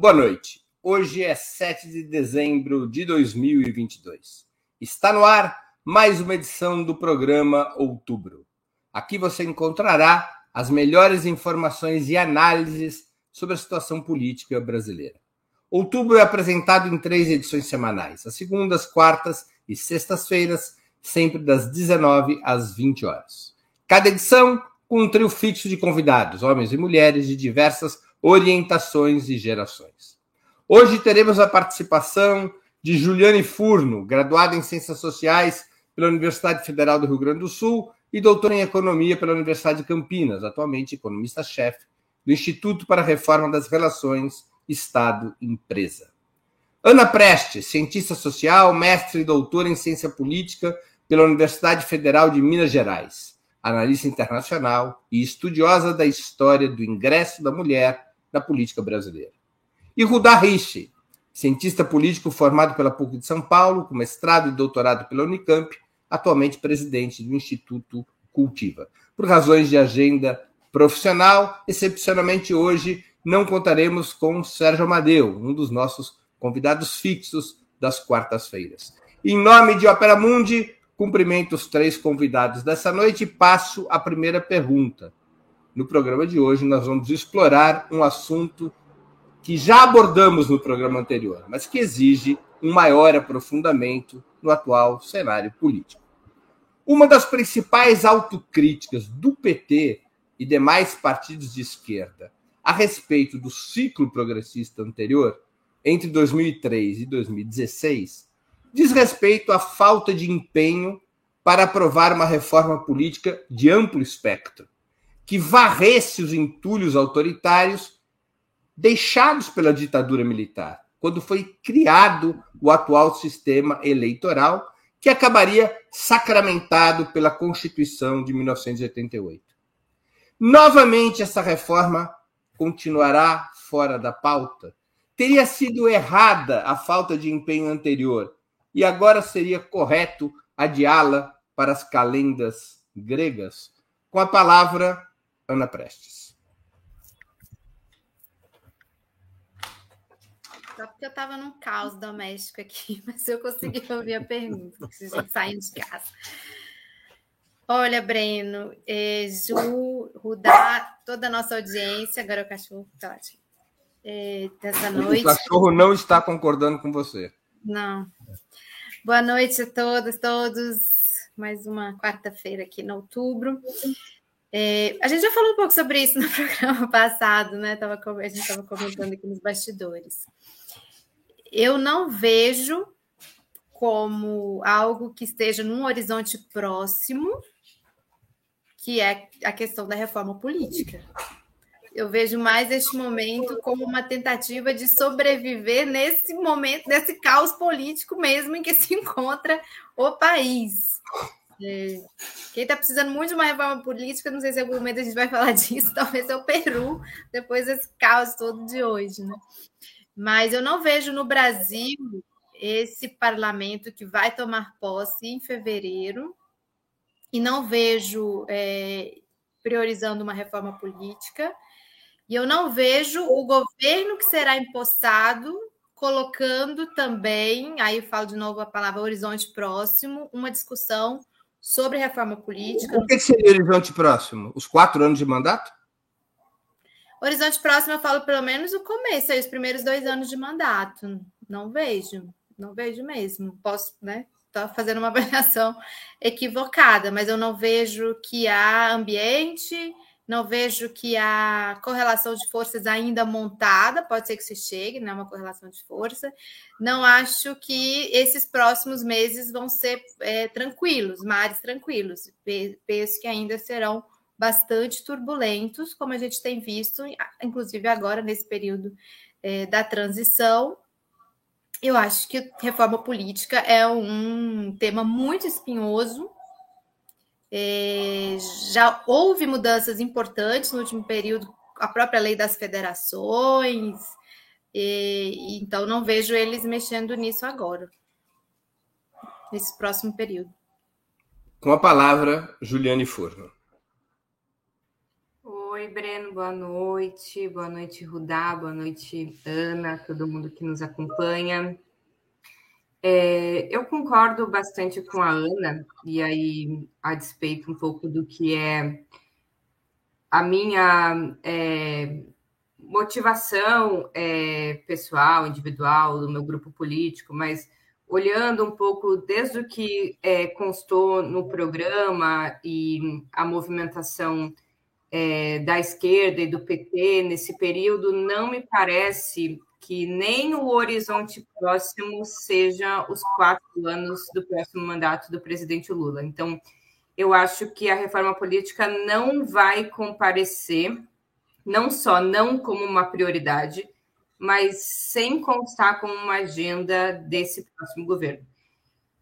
Boa noite. Hoje é 7 de dezembro de 2022. Está no ar mais uma edição do programa Outubro. Aqui você encontrará as melhores informações e análises sobre a situação política brasileira. Outubro é apresentado em três edições semanais, às segundas, quartas e sextas-feiras, sempre das 19 às 20 horas. Cada edição com um trio fixo de convidados, homens e mulheres de diversas orientações e gerações. Hoje teremos a participação de Juliane Furno, graduada em Ciências Sociais pela Universidade Federal do Rio Grande do Sul e doutora em Economia pela Universidade de Campinas, atualmente economista-chefe do Instituto para a Reforma das Relações Estado-Empresa. Ana Preste, cientista social, mestre e doutora em Ciência Política pela Universidade Federal de Minas Gerais, analista internacional e estudiosa da história do ingresso da mulher na política brasileira. E Rudá Rich, cientista político formado pela PUC de São Paulo, com mestrado e doutorado pela Unicamp, atualmente presidente do Instituto Cultiva. Por razões de agenda profissional, excepcionalmente hoje não contaremos com Sérgio Amadeu, um dos nossos convidados fixos das quartas-feiras. Em nome de Opera Mundi, cumprimento os três convidados dessa noite e passo a primeira pergunta. No programa de hoje, nós vamos explorar um assunto que já abordamos no programa anterior, mas que exige um maior aprofundamento no atual cenário político. Uma das principais autocríticas do PT e demais partidos de esquerda a respeito do ciclo progressista anterior, entre 2003 e 2016, diz respeito à falta de empenho para aprovar uma reforma política de amplo espectro, que varresse os entulhos autoritários deixados pela ditadura militar, quando foi criado o atual sistema eleitoral, que acabaria sacramentado pela Constituição de 1988. Novamente, essa reforma continuará fora da pauta. Teria sido errada a falta de empenho anterior, e agora seria correto adiá-la para as calendas gregas? Com a palavra, Ana Prestes. Só porque eu estava num caos doméstico aqui, mas eu consegui ouvir a pergunta, se a gente saindo de casa. Olha, Breno, é, Ju, Rudá, toda a nossa audiência, agora o cachorro tá ótimo. É, dessa noite. O cachorro não está concordando com você. Não. Boa noite a todas, todos. Mais uma quarta-feira aqui no outubro. É, a gente já falou um pouco sobre isso no programa passado, né? Tava, a gente estava comentando aqui nos bastidores. Eu não vejo como algo que esteja num horizonte próximo, que é a questão da reforma política. Eu vejo mais este momento como uma tentativa de sobreviver nesse momento, nesse caos político mesmo em que se encontra o país. Quem está precisando muito de uma reforma política, não sei se em algum momento a gente vai falar disso, talvez é o Peru, depois desse caos todo de hoje, né? Mas eu não vejo no Brasil esse parlamento que vai tomar posse em fevereiro, e não vejo é, priorizando uma reforma política, e eu não vejo o governo que será empossado colocando também, aí eu falo de novo a palavra horizonte próximo, uma discussão sobre reforma política. O que seria horizonte próximo? Os quatro anos de mandato? Horizonte próximo, eu falo pelo menos o começo, aí, os primeiros dois anos de mandato. Não vejo, não vejo mesmo. Posso, né? Estou fazendo uma avaliação equivocada, mas eu não vejo que há ambiente, não vejo que há correlação de forças ainda montada, pode ser que se chegue, não é uma correlação de força. Não acho que esses próximos meses vão ser é, tranquilos, mares tranquilos. Penso que ainda serão bastante turbulentos, como a gente tem visto, inclusive agora nesse período é, da transição. Eu acho que reforma política é um tema muito espinhoso. É, já houve mudanças importantes no último período, a própria lei das federações, e, então não vejo eles mexendo nisso agora, nesse próximo período. Com a palavra, Juliane Furno. Oi, Breno, boa noite. Boa noite, Rudá, boa noite, Ana, todo mundo que nos acompanha. É, eu concordo bastante com a Ana, e aí, a despeito um pouco do que é a minha é, motivação é, pessoal, individual, do meu grupo político, mas olhando um pouco desde o que é, constou no programa e a movimentação é, da esquerda e do PT nesse período, não me parece que nem o horizonte próximo seja os quatro anos do próximo mandato do presidente Lula. Então, eu acho que a reforma política não vai comparecer, não só não como uma prioridade, mas sem constar como uma agenda desse próximo governo.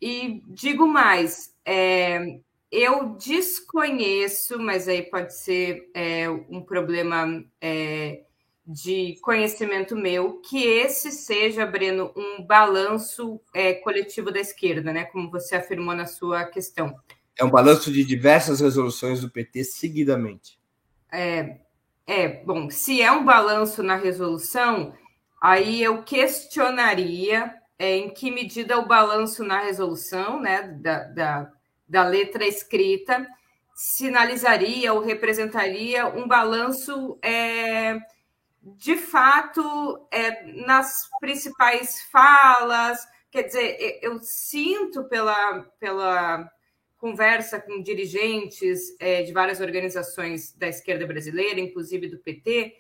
E digo mais, é, eu desconheço, mas aí pode ser é, um problema é, de conhecimento meu, que esse seja, Breno, um balanço é, coletivo da esquerda, né? Como você afirmou na sua questão. É um balanço de diversas resoluções do PT seguidamente. É, é bom, se é um balanço na resolução, aí eu questionaria é, em que medida o balanço na resolução, né, da, da da letra escrita sinalizaria ou representaria um balanço é, de fato é, nas principais falas. Quer dizer, eu sinto pela, pela conversa com dirigentes é, de várias organizações da esquerda brasileira, inclusive do PT,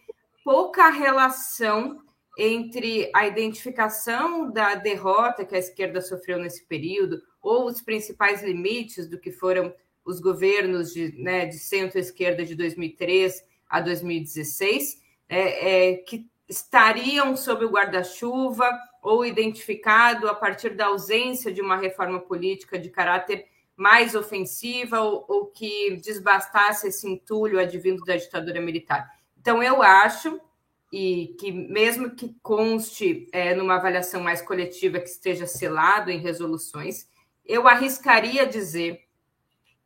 pouca relação entre a identificação da derrota que a esquerda sofreu nesse período, ou os principais limites do que foram os governos de, né, de centro-esquerda de 2003 a 2016, é, é, que estariam sob o guarda-chuva ou identificado a partir da ausência de uma reforma política de caráter mais ofensiva ou, ou que desbastasse esse entulho advindo da ditadura militar. Então, eu acho e que mesmo que conste é, numa avaliação mais coletiva que esteja selado em resoluções, eu arriscaria dizer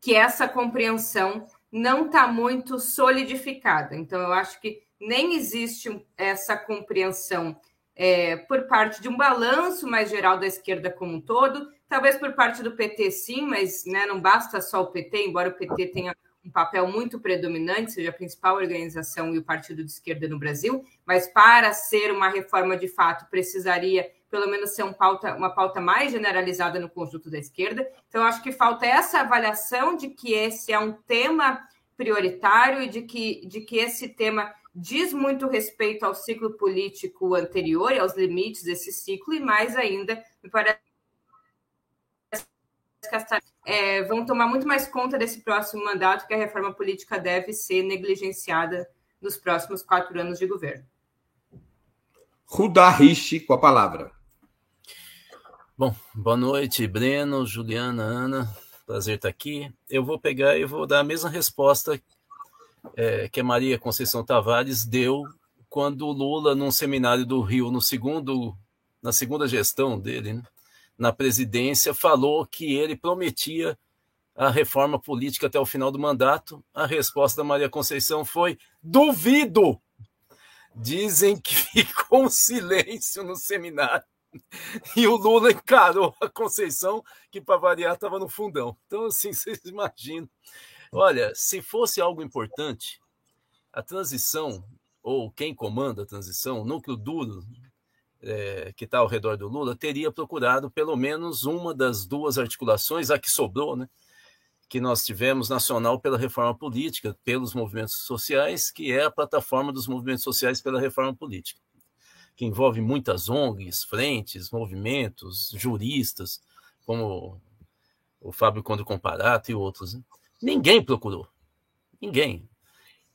que essa compreensão não está muito solidificada. Então, eu acho que nem existe essa compreensão é, por parte de um balanço mais geral da esquerda como um todo, talvez por parte do PT sim, mas né, não basta só o PT, embora o PT tenha um papel muito predominante, seja a principal organização e o partido de esquerda no Brasil, mas para ser uma reforma de fato precisaria pelo menos ser um pauta, uma pauta mais generalizada no conjunto da esquerda. Então, acho que falta essa avaliação de que esse é um tema prioritário e de que, de que esse tema diz muito respeito ao ciclo político anterior e aos limites desse ciclo, e mais ainda, me parece que as é, vão tomar muito mais conta desse próximo mandato, que a reforma política deve ser negligenciada nos próximos quatro anos de governo. Rudá Rich com a palavra. Bom, boa noite, Breno, Juliana, Ana. Prazer estar aqui. Eu vou pegar e vou dar a mesma resposta é, que a Maria Conceição Tavares deu quando Lula, num seminário do Rio, no segundo, na segunda gestão dele, né, na presidência, falou que ele prometia a reforma política até o final do mandato. A resposta da Maria Conceição foi: duvido! Dizem que ficou um silêncio no seminário E o Lula encarou a Conceição, que para variar estava no fundão. Então, assim, vocês imaginam. Olha, se fosse algo importante, a transição, ou quem comanda a transição, o núcleo duro é, que está ao redor do Lula, teria procurado pelo menos uma das duas articulações, a que sobrou, né? Que nós tivemos nacional pela reforma política, pelos movimentos sociais, que é a plataforma dos movimentos sociais pela reforma política que envolve muitas ONGs, frentes, movimentos, juristas, como o Fábio Conde Comparato e outros. Né? Ninguém procurou. Ninguém.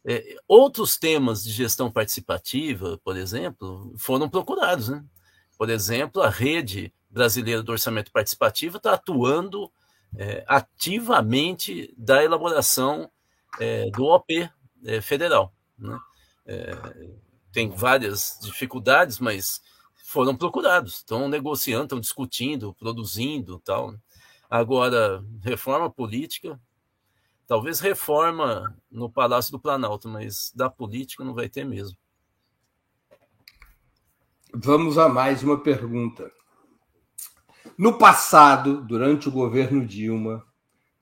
É, outros temas de gestão participativa, por exemplo, foram procurados. Né? Por exemplo, a rede brasileira do orçamento participativo está atuando é, ativamente da elaboração é, do OP é, federal. Né? É, tem várias dificuldades, mas foram procurados, estão negociando, estão discutindo, produzindo tal. Agora, reforma política, Talvez reforma no Palácio do Planalto, mas da política não vai ter mesmo. Vamos a mais uma pergunta. No passado, durante o governo Dilma,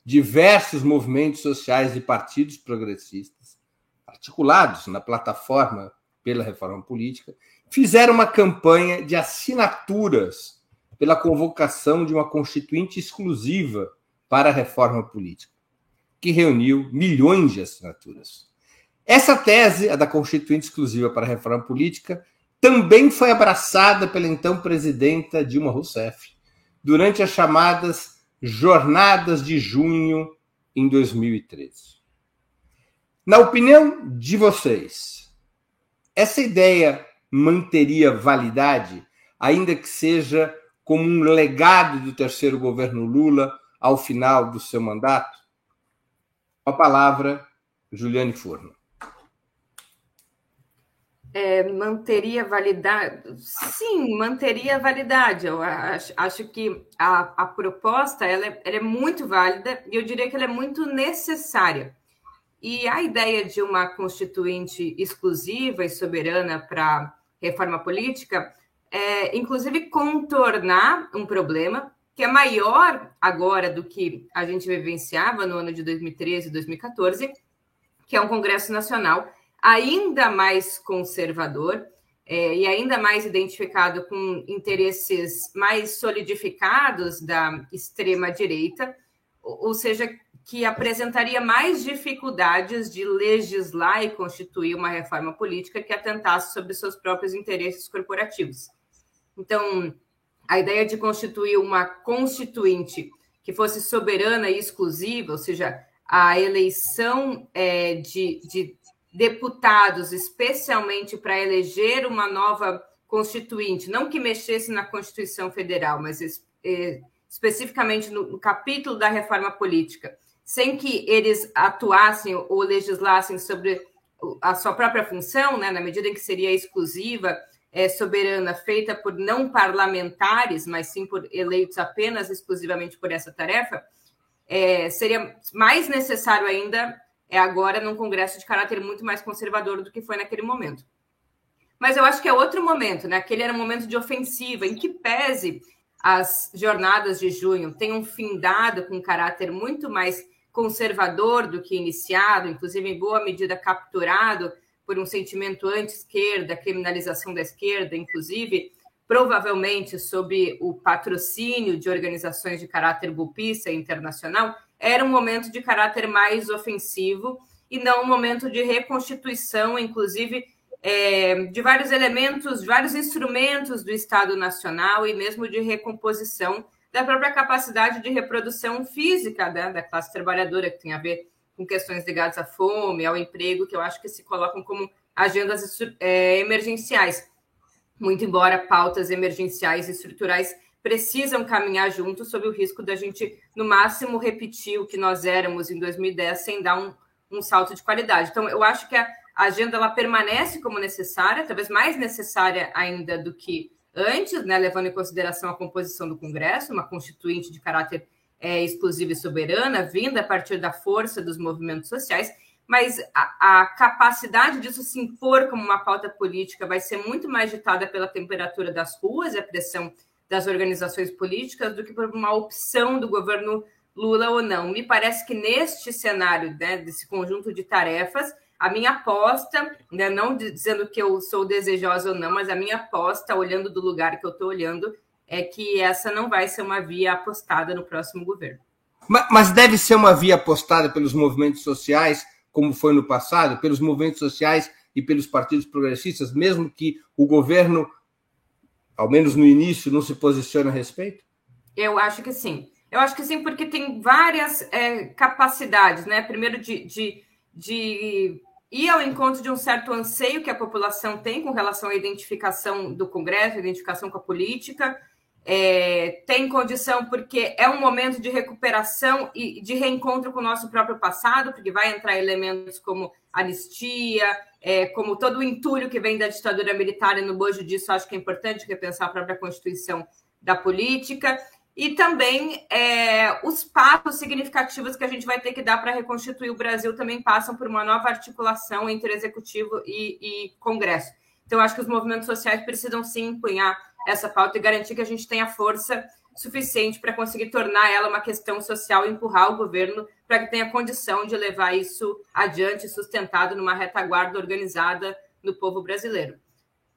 diversos movimentos sociais e partidos progressistas, articulados na plataforma pela reforma política, fizeram uma campanha de assinaturas pela convocação de uma constituinte exclusiva para a reforma política, que reuniu milhões de assinaturas. Essa tese, a da constituinte exclusiva para a reforma política, também foi abraçada pela então presidenta Dilma Rousseff durante as chamadas Jornadas de Junho em 2013. Na opinião de vocês, essa ideia manteria validade, ainda que seja como um legado do terceiro governo Lula ao final do seu mandato? A palavra, Juliane Furno. É, manteria validade? Sim, manteria validade. Eu acho, acho que a, a proposta ela é, ela é, muito válida e eu diria que ela é muito necessária. E a ideia de uma constituinte exclusiva e soberana para reforma política é, inclusive, contornar um problema que é maior agora do que a gente vivenciava no ano de 2013 e 2014, que é um Congresso Nacional ainda mais conservador é, e ainda mais identificado com interesses mais solidificados da extrema-direita, ou seja, que apresentaria mais dificuldades de legislar e constituir uma reforma política que atentasse sobre seus próprios interesses corporativos. Então, a ideia de constituir uma constituinte que fosse soberana e exclusiva, ou seja, a eleição é, de, de deputados, especialmente para eleger uma nova constituinte, não que mexesse na Constituição Federal, mas é, especificamente no, no capítulo da reforma política, sem que eles atuassem ou legislassem sobre a sua própria função, né, na medida em que seria exclusiva é, soberana feita por não parlamentares, mas sim por eleitos apenas exclusivamente por essa tarefa, é, seria mais necessário ainda é agora num Congresso de caráter muito mais conservador do que foi naquele momento. Mas eu acho que é outro momento, né? Aquele era um momento de ofensiva, em que pese as jornadas de junho tenham findado com um caráter muito mais conservador do que iniciado, inclusive em boa medida capturado por um sentimento anti-esquerda, criminalização da esquerda, inclusive, provavelmente sob o patrocínio de organizações de caráter golpista internacional, era um momento de caráter mais ofensivo e não um momento de reconstituição, inclusive, é, de vários elementos, vários instrumentos do Estado Nacional e mesmo de recomposição da própria capacidade de reprodução física né, da classe trabalhadora, que tem a ver com questões ligadas à fome, ao emprego, que eu acho que se colocam como agendas é, emergenciais. Muito embora pautas emergenciais e estruturais precisam caminhar juntos sob o risco da gente, no máximo, repetir o que nós éramos em 2010 sem dar um, um salto de qualidade. Então, eu acho que a agenda ela permanece como necessária, talvez mais necessária ainda do que antes, né, levando em consideração a composição do Congresso, uma constituinte de caráter é, exclusiva e soberana, vinda a partir da força dos movimentos sociais, mas a, a, capacidade disso se impor como uma pauta política vai ser muito mais ditada pela temperatura das ruas e a pressão das organizações políticas do que por uma opção do governo Lula ou não. Me parece que neste cenário, né, desse conjunto de tarefas, a minha aposta, né, não dizendo que eu sou desejosa ou não, mas a minha aposta, olhando do lugar que eu estou olhando, é que essa não vai ser uma via apostada no próximo governo. Mas deve ser uma via apostada pelos movimentos sociais, como foi no passado, pelos movimentos sociais e pelos partidos progressistas, mesmo que o governo, ao menos no início, não se posicione a respeito? Eu acho que sim. Eu acho que sim, porque tem várias é, capacidades, né? Primeiro, de, de, de ir ao encontro de um certo anseio que a população tem com relação à identificação do Congresso, identificação com a política, é, tem condição porque é um momento de recuperação e de reencontro com o nosso próprio passado, porque vai entrar elementos como anistia, é, como todo o entulho que vem da ditadura militar, e no bojo disso acho que é importante repensar a própria constituição da política. e também é, os passos significativos que a gente vai ter que dar para reconstituir o Brasil também passam por uma nova articulação entre executivo e, e Congresso. Então, acho que os movimentos sociais precisam sim empunhar essa pauta e garantir que a gente tenha força suficiente para conseguir tornar ela uma questão social e empurrar o governo para que tenha condição de levar isso adiante, sustentado numa retaguarda organizada no povo brasileiro.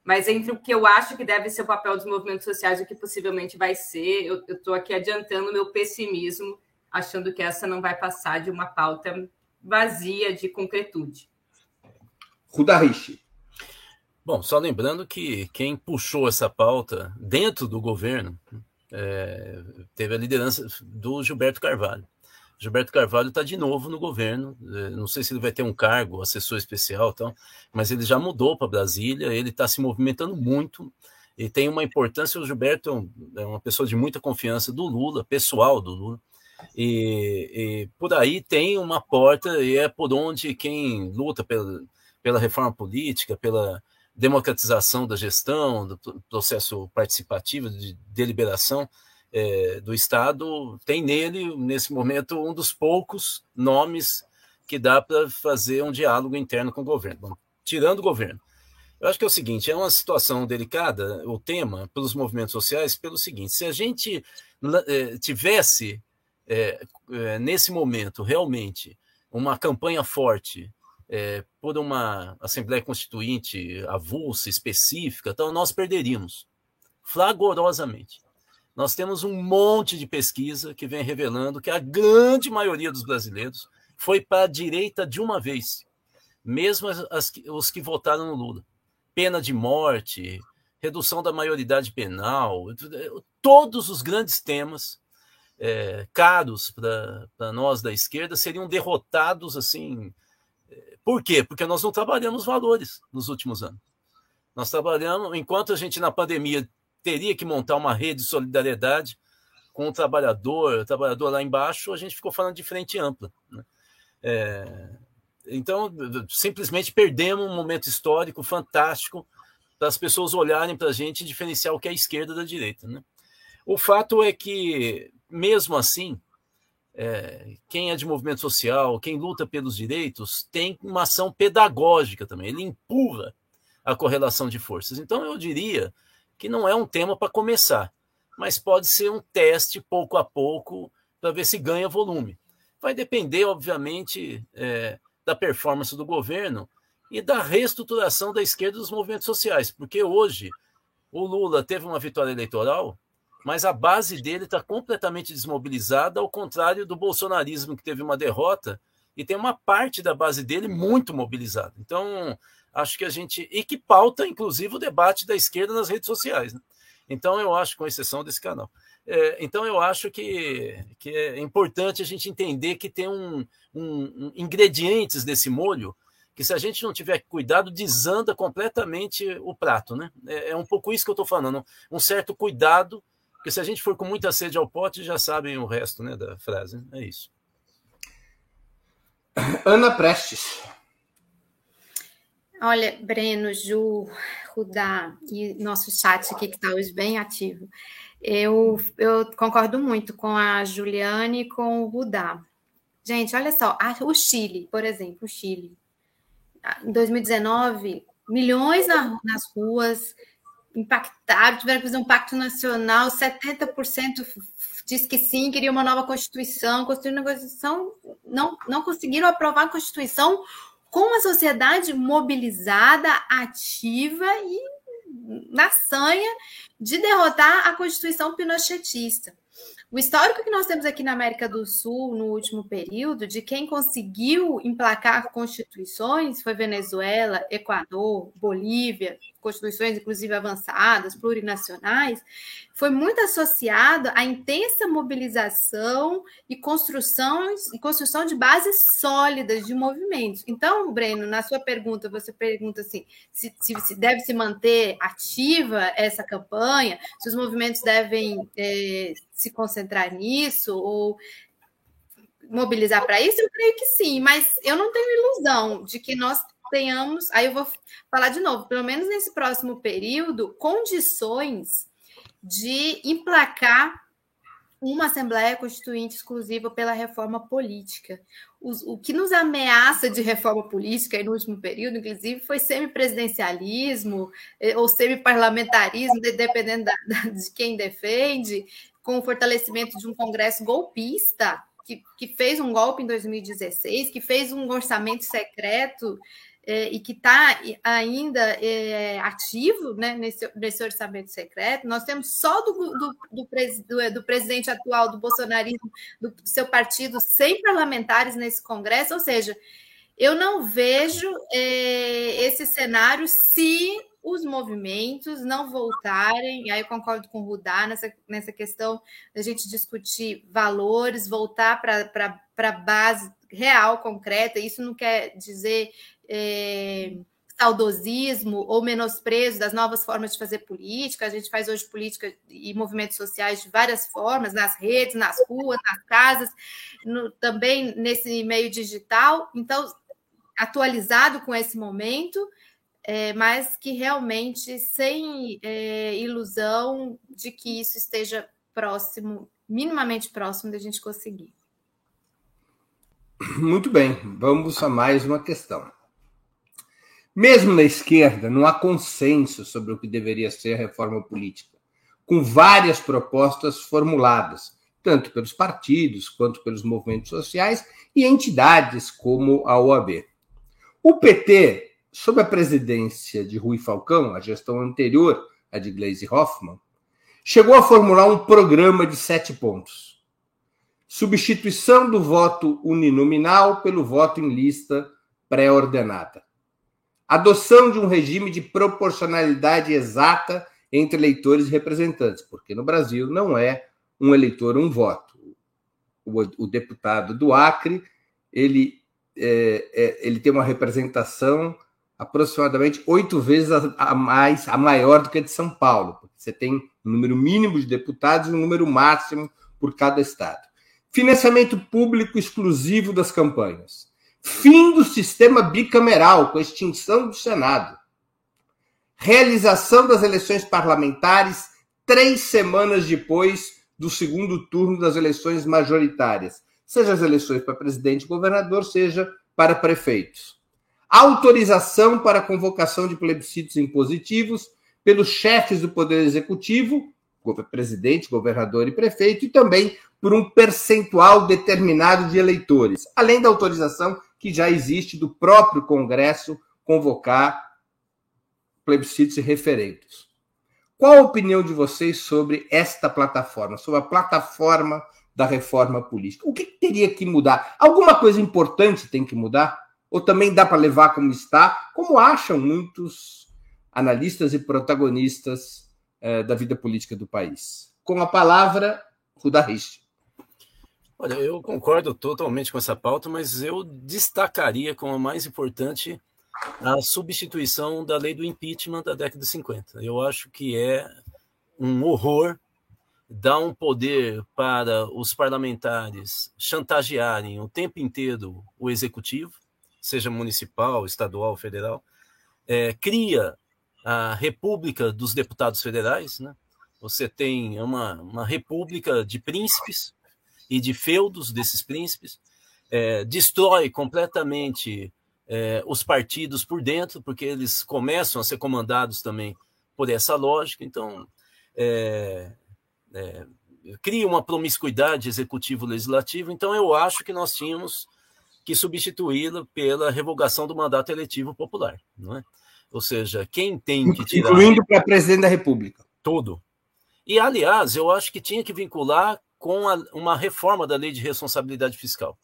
Mas entre o que eu acho que deve ser o papel dos movimentos sociais e o que possivelmente vai ser, eu estou aqui adiantando meu pessimismo, achando que essa não vai passar de uma pauta vazia de concretude. Rudarishi. Bom, só lembrando que quem puxou essa pauta dentro do governo é, teve a liderança do Gilberto Carvalho. Gilberto Carvalho está de novo no governo. É, não sei se ele vai ter um cargo, assessor especial, então, mas ele já mudou para Brasília. Ele está se movimentando muito e tem uma importância. O Gilberto é uma pessoa de muita confiança do Lula, pessoal do Lula. E, e por aí tem uma porta e é por onde quem luta pela, pela reforma política, pela democratização da gestão, do processo participativo de deliberação, é, do Estado, tem nele, nesse momento, um dos poucos nomes que dá para fazer um diálogo interno com o governo. Bom, tirando o governo. Eu acho que é o seguinte: é uma situação delicada, o tema, pelos movimentos sociais, pelo seguinte: se a gente é, tivesse, é, é, nesse momento, realmente, uma campanha forte é, por uma Assembleia Constituinte avulsa, específica, então nós perderíamos flagorosamente nós temos um monte de pesquisa que vem revelando que a grande maioria dos brasileiros foi para a direita de uma vez, mesmo as, as, os que votaram no Lula. Pena de morte, redução da maioridade penal, todos os grandes temas é, caros para nós da esquerda seriam derrotados assim. Por quê? Porque nós não trabalhamos valores nos últimos anos. Nós trabalhamos, enquanto a gente na pandemia teria que montar uma rede de solidariedade com o trabalhador, o trabalhador lá embaixo, a gente ficou falando de frente ampla. Né? É, então, simplesmente perdemos um momento histórico fantástico para as pessoas olharem para a gente e diferenciar o que é a esquerda da direita. Né? O fato é que, mesmo assim, é, quem é de movimento social, quem luta pelos direitos, tem uma ação pedagógica também. Ele empurra a correlação de forças. Então, eu diria que não é um tema para começar, mas pode ser um teste pouco a pouco para ver se ganha volume. Vai depender, obviamente, é, da performance do governo e da reestruturação da esquerda dos movimentos sociais, porque hoje o Lula teve uma vitória eleitoral, mas a base dele está completamente desmobilizada, ao contrário do bolsonarismo, que teve uma derrota e tem uma parte da base dele muito mobilizada. Então, acho que a gente. e que pauta, inclusive, o debate da esquerda nas redes sociais. Né? Então, eu acho, com exceção desse canal. É, então, eu acho que, que é importante a gente entender que tem um, um, um, ingredientes desse molho que, se a gente não tiver cuidado, desanda completamente o prato. Né? É, é um pouco isso que eu estou falando, um certo cuidado, porque se a gente for com muita sede ao pote, já sabem o resto né, da frase. É isso. Ana Prestes. Olha, Breno, Ju, Rudá e nosso chat aqui que está hoje bem ativo. Eu, eu concordo muito com a Juliane e com o Rudá. Gente, olha só, o Chile, por exemplo, o Chile. Em 2019, milhões na, nas ruas impactaram, tiveram que fazer um pacto nacional, 70% disse que sim, queria uma nova Constituição, construir uma Constituição, não, não conseguiram aprovar a Constituição com a sociedade mobilizada, ativa e na sanha de derrotar a Constituição pinochetista. O histórico que nós temos aqui na América do Sul no último período, de quem conseguiu emplacar constituições, foi Venezuela, Equador, Bolívia, constituições inclusive avançadas, plurinacionais, foi muito associado à intensa mobilização e construção, e construção de bases sólidas de movimentos. Então, Breno, na sua pergunta, você pergunta assim: se, se, deve se manter ativa essa campanha, se os movimentos devem é, se concentrar nisso ou mobilizar para isso? Eu creio que sim, mas eu não tenho ilusão de que nós tenhamos, aí eu vou falar de novo, pelo menos nesse próximo período, condições de emplacar uma Assembleia Constituinte exclusiva pela reforma política. o que nos ameaça de reforma política no último período, inclusive, foi semipresidencialismo eh, ou semiparlamentarismo, dependendo da, da, de quem defende, com o fortalecimento de um Congresso golpista, que, que fez um golpe em 2016, que fez um orçamento secreto é, e que está ainda é, ativo né, nesse, nesse orçamento secreto, nós temos só do, do, do, do, do presidente atual do bolsonarismo, do, do seu partido, 100 parlamentares nesse Congresso, ou seja, eu não vejo é, esse cenário se os movimentos não voltarem, e aí eu concordo com o Rudá nessa, nessa questão da gente discutir valores, voltar para a base real, concreta, isso não quer dizer é, saudosismo ou menosprezo das novas formas de fazer política. A gente faz hoje política e movimentos sociais de várias formas, nas redes, nas ruas, nas casas, no, também nesse meio digital. Então, atualizado com esse momento, é, mas que realmente sem é, ilusão de que isso esteja próximo, minimamente próximo da gente conseguir. Muito bem, vamos a mais uma questão. Mesmo na esquerda, não há consenso sobre o que deveria ser a reforma política, com várias propostas formuladas, tanto pelos partidos quanto pelos movimentos sociais e entidades como a OAB. O PT, sob a presidência de Rui Falcão, a gestão anterior à de Gleisi Hoffmann, chegou a formular um programa de sete pontos. Substituição do voto uninominal pelo voto em lista pré-ordenada adoção de um regime de proporcionalidade exata entre eleitores e representantes, porque no Brasil não é um eleitor um voto. O, o deputado do Acre ele, é, é, ele tem uma representação aproximadamente oito vezes a, a, mais a maior do que a de São Paulo, você tem um número mínimo de deputados e um número máximo por cada estado. Financiamento público exclusivo das campanhas Fim do sistema bicameral, com a extinção do Senado. Realização das eleições parlamentares três semanas depois do segundo turno das eleições majoritárias, seja as eleições para presidente e governador, seja para prefeitos. Autorização para convocação de plebiscitos impositivos pelos chefes do Poder Executivo, presidente, governador e prefeito, e também por um percentual determinado de eleitores, além da autorização que já existe do próprio Congresso convocar plebiscitos e referendos. Qual a opinião de vocês sobre esta plataforma, sobre a plataforma da reforma política? O que teria que mudar? Alguma coisa importante tem que mudar? Ou também dá para levar como está, como acham muitos analistas e protagonistas eh, da vida política do país? Com a palavra, Rich. Olha, eu concordo totalmente com essa pauta, mas eu destacaria como a mais importante a substituição da lei do impeachment da década de 50. Eu acho que é um horror dar um poder para os parlamentares chantagearem o tempo inteiro o executivo, seja municipal, estadual, federal, é, cria a República dos Deputados Federais, né? Você tem uma, uma república de príncipes, e de feudos desses príncipes, é, destrói completamente é, os partidos por dentro, porque eles começam a ser comandados também por essa lógica. Então, é, é cria uma promiscuidade executivo-legislativo. Então, eu acho que nós tínhamos que substituí-la pela revogação do mandato eletivo popular, não é? Ou seja, quem tem que tirar. Incluindo para presidente da República. Todo. E, aliás, eu acho que tinha que vincular com a, uma reforma da lei de responsabilidade fiscal.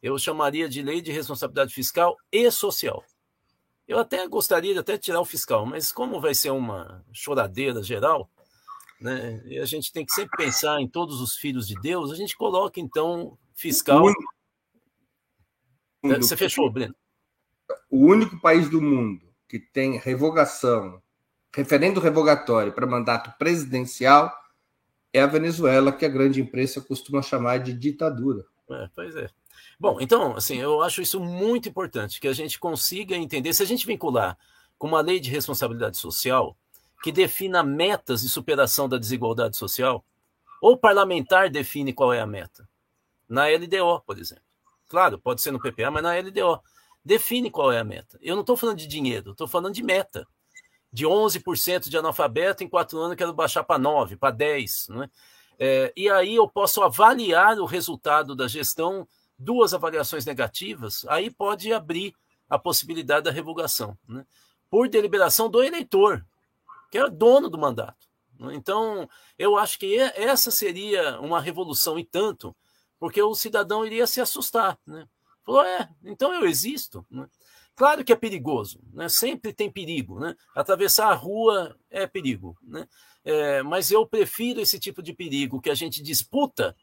Eu chamaria de lei de responsabilidade fiscal e social. Eu até gostaria de até tirar o fiscal, mas como vai ser uma choradeira geral, né, e a gente tem que sempre pensar em todos os filhos de Deus, a gente coloca então fiscal. Você fechou, Breno? O único país do mundo que tem revogação, referendo revogatório para mandato presidencial é a Venezuela, que a grande imprensa costuma chamar de ditadura. É, pois é. Bom, então, assim, eu acho isso muito importante, que a gente consiga entender, se a gente vincular com uma lei de responsabilidade social que defina metas de superação da desigualdade social, Ou parlamentar define qual é a meta? Na LDO, por exemplo. Claro, pode ser no PPA, mas na LDO. Define qual é a meta. Eu não estou falando de dinheiro, estou falando de meta. De 11% de analfabeto, em quatro anos quero baixar para 9%, para 10%. Né? É, e aí eu posso avaliar o resultado da gestão, é? Falou, é, então eu existo. Né? Claro que é perigoso, né? sempre tem perigo. Né? Atravessar a rua é perigo. Né? É, mas eu prefiro esse tipo de perigo que a gente disputa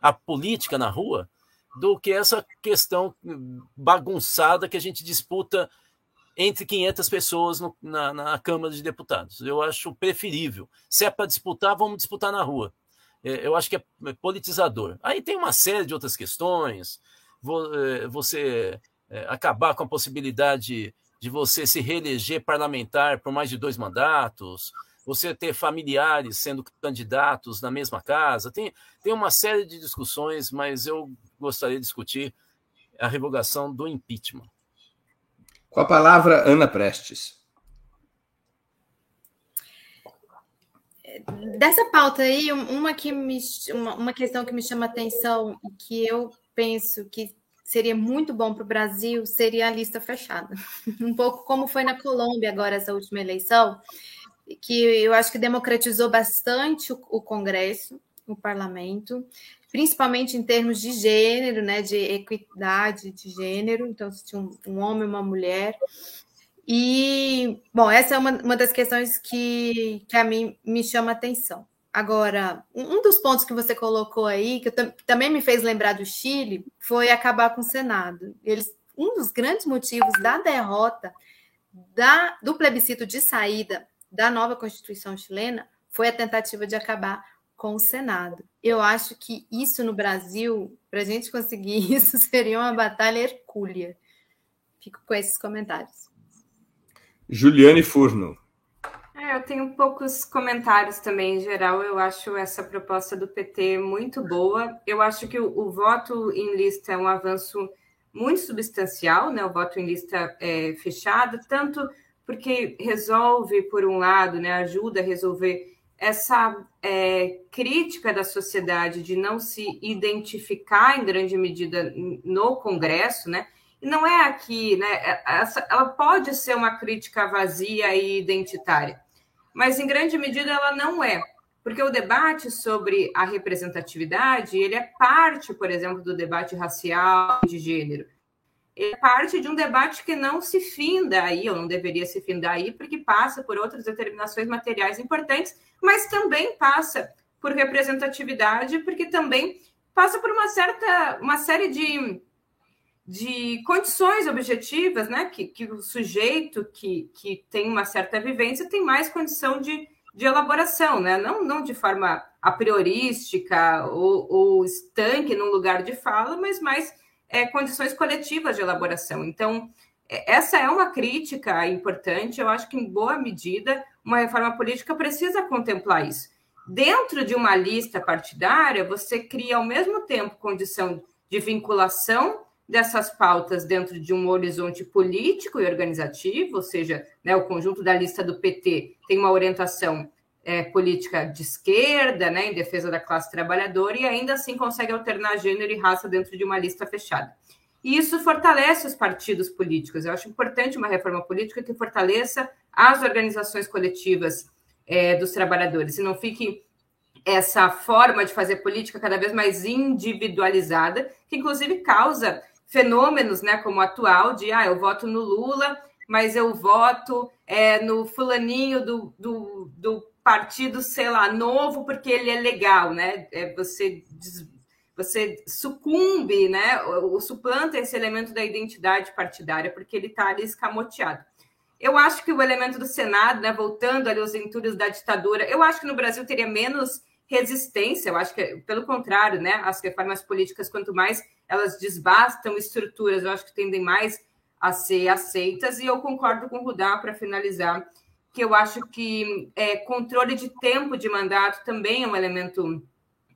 a política na rua do que essa questão bagunçada que a gente disputa entre 500 pessoas no, na, na, Câmara de Deputados. Eu acho preferível. Se é para disputar, vamos disputar na rua. É, eu acho que é politizador. Aí tem uma série de outras questões. É, você é, acabar com a possibilidade de você se reeleger parlamentar por mais de dois mandatos, você ter familiares sendo candidatos na mesma casa. Tem, tem uma série de discussões, mas eu gostaria de discutir a revogação do impeachment. Com a palavra, Ana Prestes. Dessa pauta aí, uma, que me, uma, uma questão que me chama atenção e que eu penso que seria muito bom para o Brasil seria a lista fechada. Um pouco como foi na Colômbia agora essa última eleição, que eu acho que democratizou bastante o, o Congresso, o parlamento, principalmente em termos de gênero, né, de equidade de gênero, então se tinha um, um homem e uma mulher. E, bom, essa é uma, uma das questões que, que a mim me chama atenção. Agora, um dos pontos que você colocou aí, que, também me fez lembrar do Chile, foi acabar com o Senado. Eles, um dos grandes motivos da derrota da, do plebiscito de saída da nova Constituição chilena foi a tentativa de acabar com o Senado. Eu acho que isso no Brasil, para a gente conseguir isso, seria uma batalha hercúlea. Fico com esses comentários. Juliane Furno. É, eu tenho poucos comentários também, em geral. Eu acho essa proposta do PT muito boa. Eu acho que o, o voto em lista é um avanço muito substancial, né? O voto em lista é, fechada, tanto porque resolve, por um lado, né, ajuda a resolver essa é, crítica da sociedade de não se identificar em grande medida no Congresso, né? E não é aqui, né? Essa, ela pode ser uma crítica vazia e identitária, mas em grande medida ela não é, porque o debate sobre a representatividade ele é parte, por exemplo, do debate racial de gênero. É parte de um debate que não se finda aí, ou não deveria se findar aí, porque passa por outras determinações materiais importantes, mas também passa por representatividade, porque também passa por uma certa, uma série de, de condições objetivas, né? Que, que o sujeito que, que tem uma certa vivência tem mais condição de, de elaboração, né? Não, não de forma a priorística ou, ou estanque num lugar de fala, mas mais é, condições coletivas de elaboração. Então, é, essa é uma crítica importante. Eu acho que, em boa medida, uma reforma política precisa contemplar isso. Dentro de uma lista partidária, você cria, ao mesmo tempo, condição de vinculação dessas pautas dentro de um horizonte político e organizativo, ou seja, né, o conjunto da lista do PT tem uma orientação é, política de esquerda, né, em defesa da classe trabalhadora, e ainda assim consegue alternar gênero e raça dentro de uma lista fechada. E isso fortalece os partidos políticos. Eu acho importante uma reforma política que fortaleça as organizações coletivas é, dos trabalhadores, e não fique essa forma de fazer política cada vez mais individualizada, que inclusive causa fenômenos, né, como o atual, de ah, eu voto no Lula, mas eu voto é, no fulaninho do, do, do partido, sei lá, novo porque ele é legal, né? É, você você sucumbe, né? Ou suplanta esse elemento da identidade partidária porque ele está ali escamoteado. Eu acho que o elemento do Senado, né, voltando ali aos entulhos da ditadura, eu acho que no Brasil teria menos resistência. Eu acho que, pelo contrário, né, as reformas políticas, quanto mais elas desbastam estruturas, eu acho que tendem mais a ser aceitas. E eu concordo com o Rudá, para finalizar, que eu acho que é, controle de tempo de mandato também é um elemento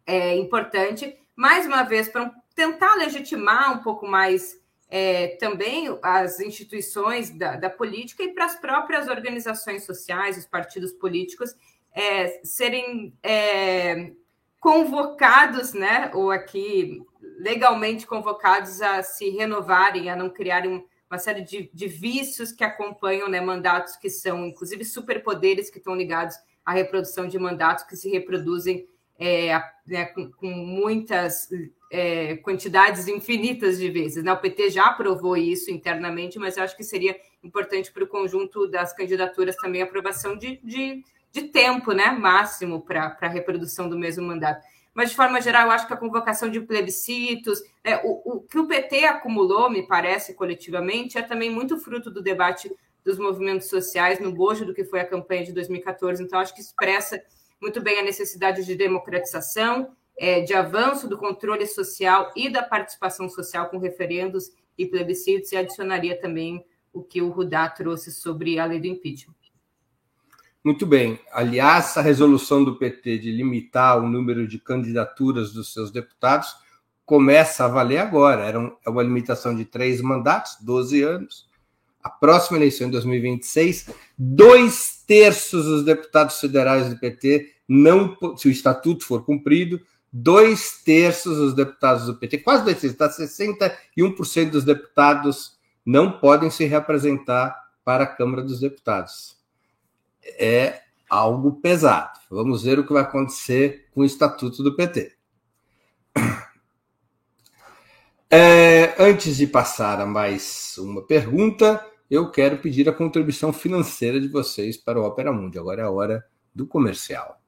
é importante, mais uma vez, para tentar legitimar um pouco mais é, também as instituições da, da política e para as próprias organizações sociais, os partidos políticos, é, serem é, convocados, né, ou aqui legalmente convocados a se renovarem, a não criarem uma série de, de vícios que acompanham né, mandatos que são, inclusive, superpoderes que estão ligados à reprodução de mandatos que se reproduzem é, né, com, com, muitas é, quantidades infinitas de vezes. Né? O PT já aprovou isso internamente, mas eu acho que seria importante para o conjunto das candidaturas também a aprovação de, de, de tempo né, máximo para a reprodução do mesmo mandato. Mas, de forma geral, eu acho que a convocação de plebiscitos, é, o, o que o PT acumulou, me parece, coletivamente, é também muito fruto do debate dos movimentos sociais no bojo do que foi a campanha de 2014. Então, acho que expressa muito bem a necessidade de democratização, é, de avanço do controle social e da participação social com referendos e plebiscitos, e adicionaria também o que o Rudá trouxe sobre a lei do impeachment. Muito bem. Aliás, a resolução do PT de limitar o número de candidaturas dos seus deputados começa a valer agora. Era é uma limitação de três mandatos, 12 anos. A próxima eleição, em 2026, dois terços dos deputados federais do PT não, se o estatuto for cumprido, dois terços dos deputados do PT, quase dois terços, está 61% dos deputados não podem se representar para a Câmara dos Deputados. É algo pesado. Vamos ver o que vai acontecer com o estatuto do PT. É, antes de passar a mais uma pergunta, eu quero pedir a contribuição financeira de vocês para o Opera Mundi. Agora é a hora do comercial.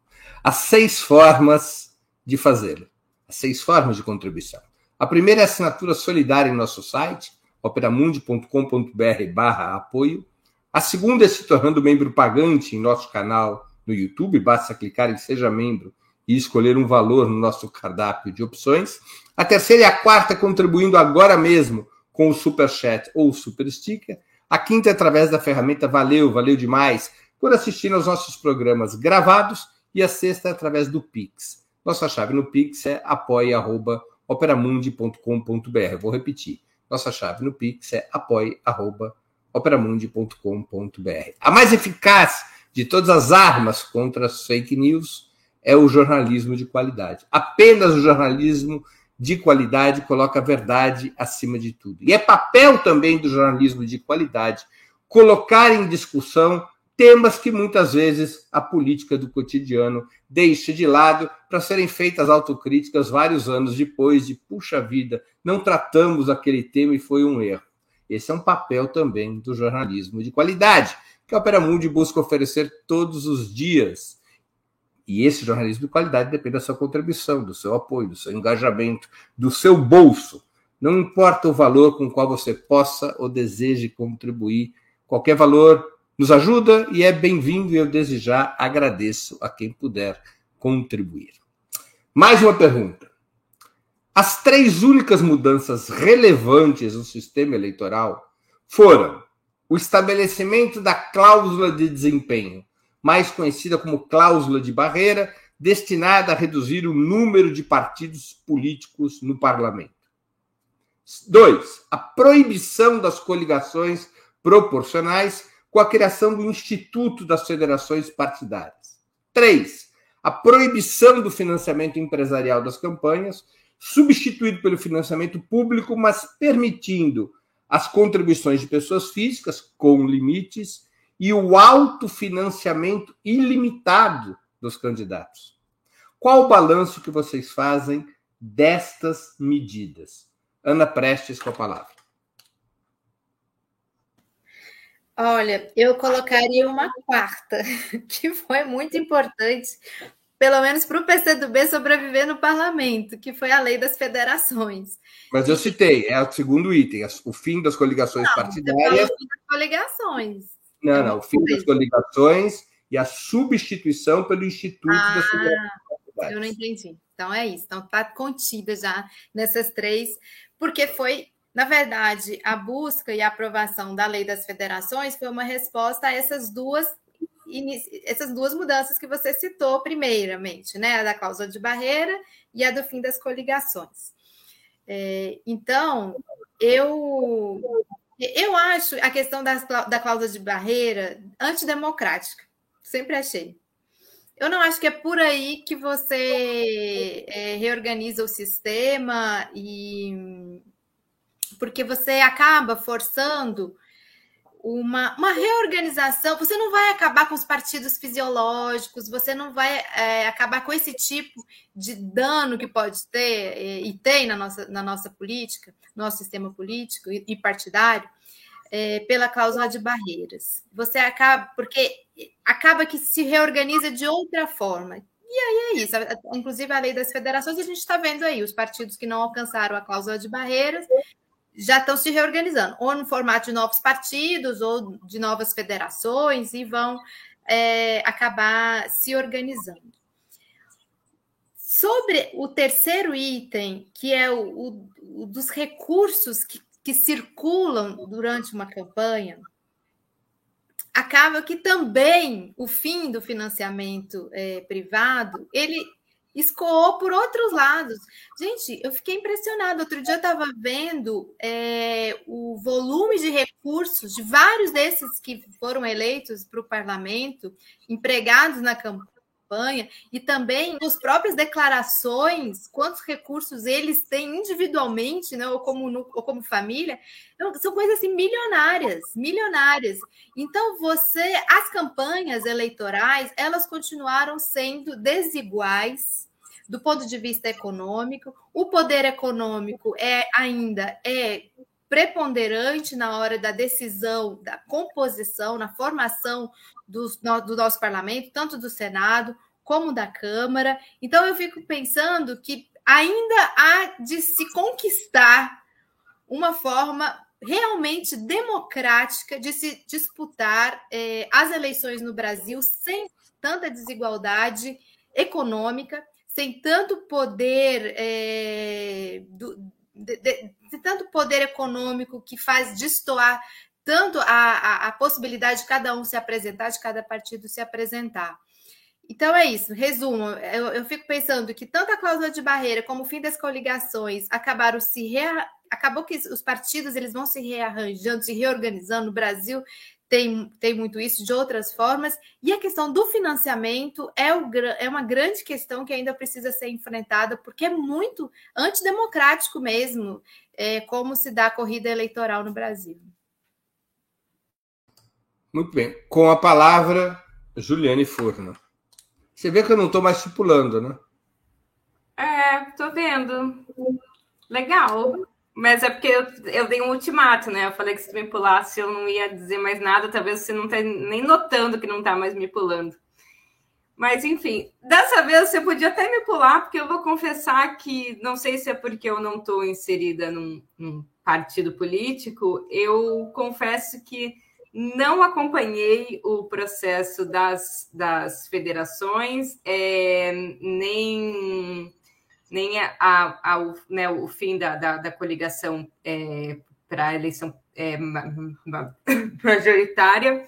Há seis formas de fazê-lo. Há seis formas de contribuição. A primeira é a assinatura solidária em nosso site, operamundi.com.br barra apoio. A segunda é se tornando membro pagante em nosso canal no YouTube, basta clicar em Seja Membro e escolher um valor no nosso cardápio de opções. A terceira e a quarta contribuindo agora mesmo com o Super Chat ou Super Sticker. A quinta através da ferramenta Valeu, valeu demais, por assistir aos nossos programas gravados. E a sexta através do Pix. Nossa chave no Pix é apoia.operamundi.com.br. Vou repetir. Nossa chave no Pix é apoia.operamundi.com.br. A mais eficaz de todas as armas contra as fake news é o jornalismo de qualidade. Apenas o jornalismo de qualidade coloca a verdade acima de tudo. E é papel também do jornalismo de qualidade colocar em discussão temas que muitas vezes a política do cotidiano deixa de lado para serem feitas autocríticas vários anos depois de puxa vida, não tratamos aquele tema e foi um erro. Esse é um papel também do jornalismo de qualidade, que a Opera Mundi busca oferecer todos os dias e esse jornalismo de qualidade depende da sua contribuição, do seu apoio, do seu engajamento, do seu bolso. Não importa o valor com o qual você possa ou deseje contribuir, qualquer valor nos ajuda e é bem-vindo e eu desde já agradeço a quem puder contribuir. Mais uma pergunta. As três únicas mudanças relevantes no sistema eleitoral foram o estabelecimento da cláusula de desempenho mais conhecida como cláusula de barreira, destinada a reduzir o número de partidos políticos no parlamento. Dois, a proibição das coligações proporcionais com a criação do Instituto das Federações Partidárias. Três, a proibição do financiamento empresarial das campanhas, substituído pelo financiamento público, mas permitindo as contribuições de pessoas físicas com limites e o autofinanciamento ilimitado dos candidatos. Qual o balanço que vocês fazem destas medidas? Ana Prestes com a palavra. Olha, eu colocaria uma quarta, que foi muito importante, pelo menos para o PCdoB sobreviver no parlamento, que foi a lei das federações. Mas eu citei, é o segundo item, o fim das coligações Não, partidárias. O fim das coligações. Não, não. O fim das coligações e a substituição pelo Instituto ah, da Segurança. Eu não entendi. Então é isso. Então está contida já nessas três, porque foi, na verdade, a busca e a aprovação da lei das federações foi uma resposta a essas duas essas duas mudanças que você citou primeiramente, né? A da cláusula de barreira e a do fim das coligações. É, então, eu, eu acho a questão das, da cláusula de barreira antidemocrática. Sempre achei. Eu não acho que é por aí que você é, reorganiza o sistema e porque você acaba forçando uma, uma reorganização. Você não vai acabar com os partidos fisiológicos, você não vai é, acabar com esse tipo de dano que pode ter e, e tem na nossa, na nossa política, nosso sistema político e, e partidário, é, pela cláusula de barreiras. Você acaba, porque acaba que se reorganiza de outra forma. E aí é isso. Inclusive a lei das federações, a gente está vendo aí os partidos que não alcançaram a cláusula de barreiras já estão se reorganizando, ou no formato de novos partidos, ou de novas federações, e vão é, acabar se organizando. Sobre o terceiro item, que é o, o, o dos recursos que, que circulam durante uma campanha, acaba que também o fim do financiamento é, privado ele escoou por outros lados. Gente, eu fiquei impressionada. Outro dia eu estava vendo é, o volume de recursos de vários desses que foram eleitos para o parlamento, empregados na campanha, e também as próprias declarações, quantos recursos eles têm individualmente, né, ou, como, ou como família. Então, são coisas assim milionárias, milionárias. Então, você, as campanhas eleitorais, elas continuaram sendo desiguais do ponto de vista econômico. O poder econômico é ainda é preponderante na hora da decisão, da composição, na formação do, do nosso parlamento, tanto do Senado como da Câmara. Então, eu fico pensando que ainda há de se conquistar uma forma realmente democrática de se disputar eh, as eleições no Brasil sem tanta desigualdade econômica sem tanto poder é, do, de, de, de, tanto poder econômico que faz destoar tanto a, a, a, possibilidade de cada um se apresentar, de cada partido se apresentar. Então é isso, resumo, eu, eu fico pensando que tanto a cláusula de barreira como o fim das coligações acabaram se rea... acabou que os partidos eles vão se rearranjando, se reorganizando. No Brasil tem, tem muito isso de outras formas. E a questão do financiamento é, o, é uma grande questão que ainda precisa ser enfrentada, porque é muito antidemocrático mesmo é, como se dá a corrida eleitoral no Brasil. Muito bem. Com a palavra, Juliane Furno. Você vê que eu não estou mais estipulando, né? É, estou vendo. Legal. Mas é porque eu, eu dei um ultimato, né? Eu falei que se tu me pulasse eu não ia dizer mais nada, talvez você não esteja nem notando que não está mais me pulando. Mas, enfim, dessa vez você podia até me pular, porque eu vou confessar que, não sei se é porque eu não estou inserida num, num, partido político, eu confesso que não acompanhei o processo das, das federações, é, nem nem a, a, a o, né, o fim da, da, da coligação é, para a eleição é, majoritária.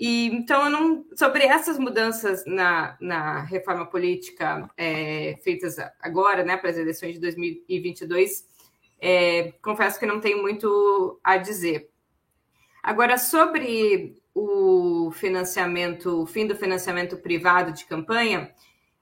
E então não sobre essas mudanças na, na reforma política é, feitas agora, né, para as eleições de 2022, é, confesso que não tenho muito a dizer. Agora sobre o financiamento, o fim do financiamento privado de campanha,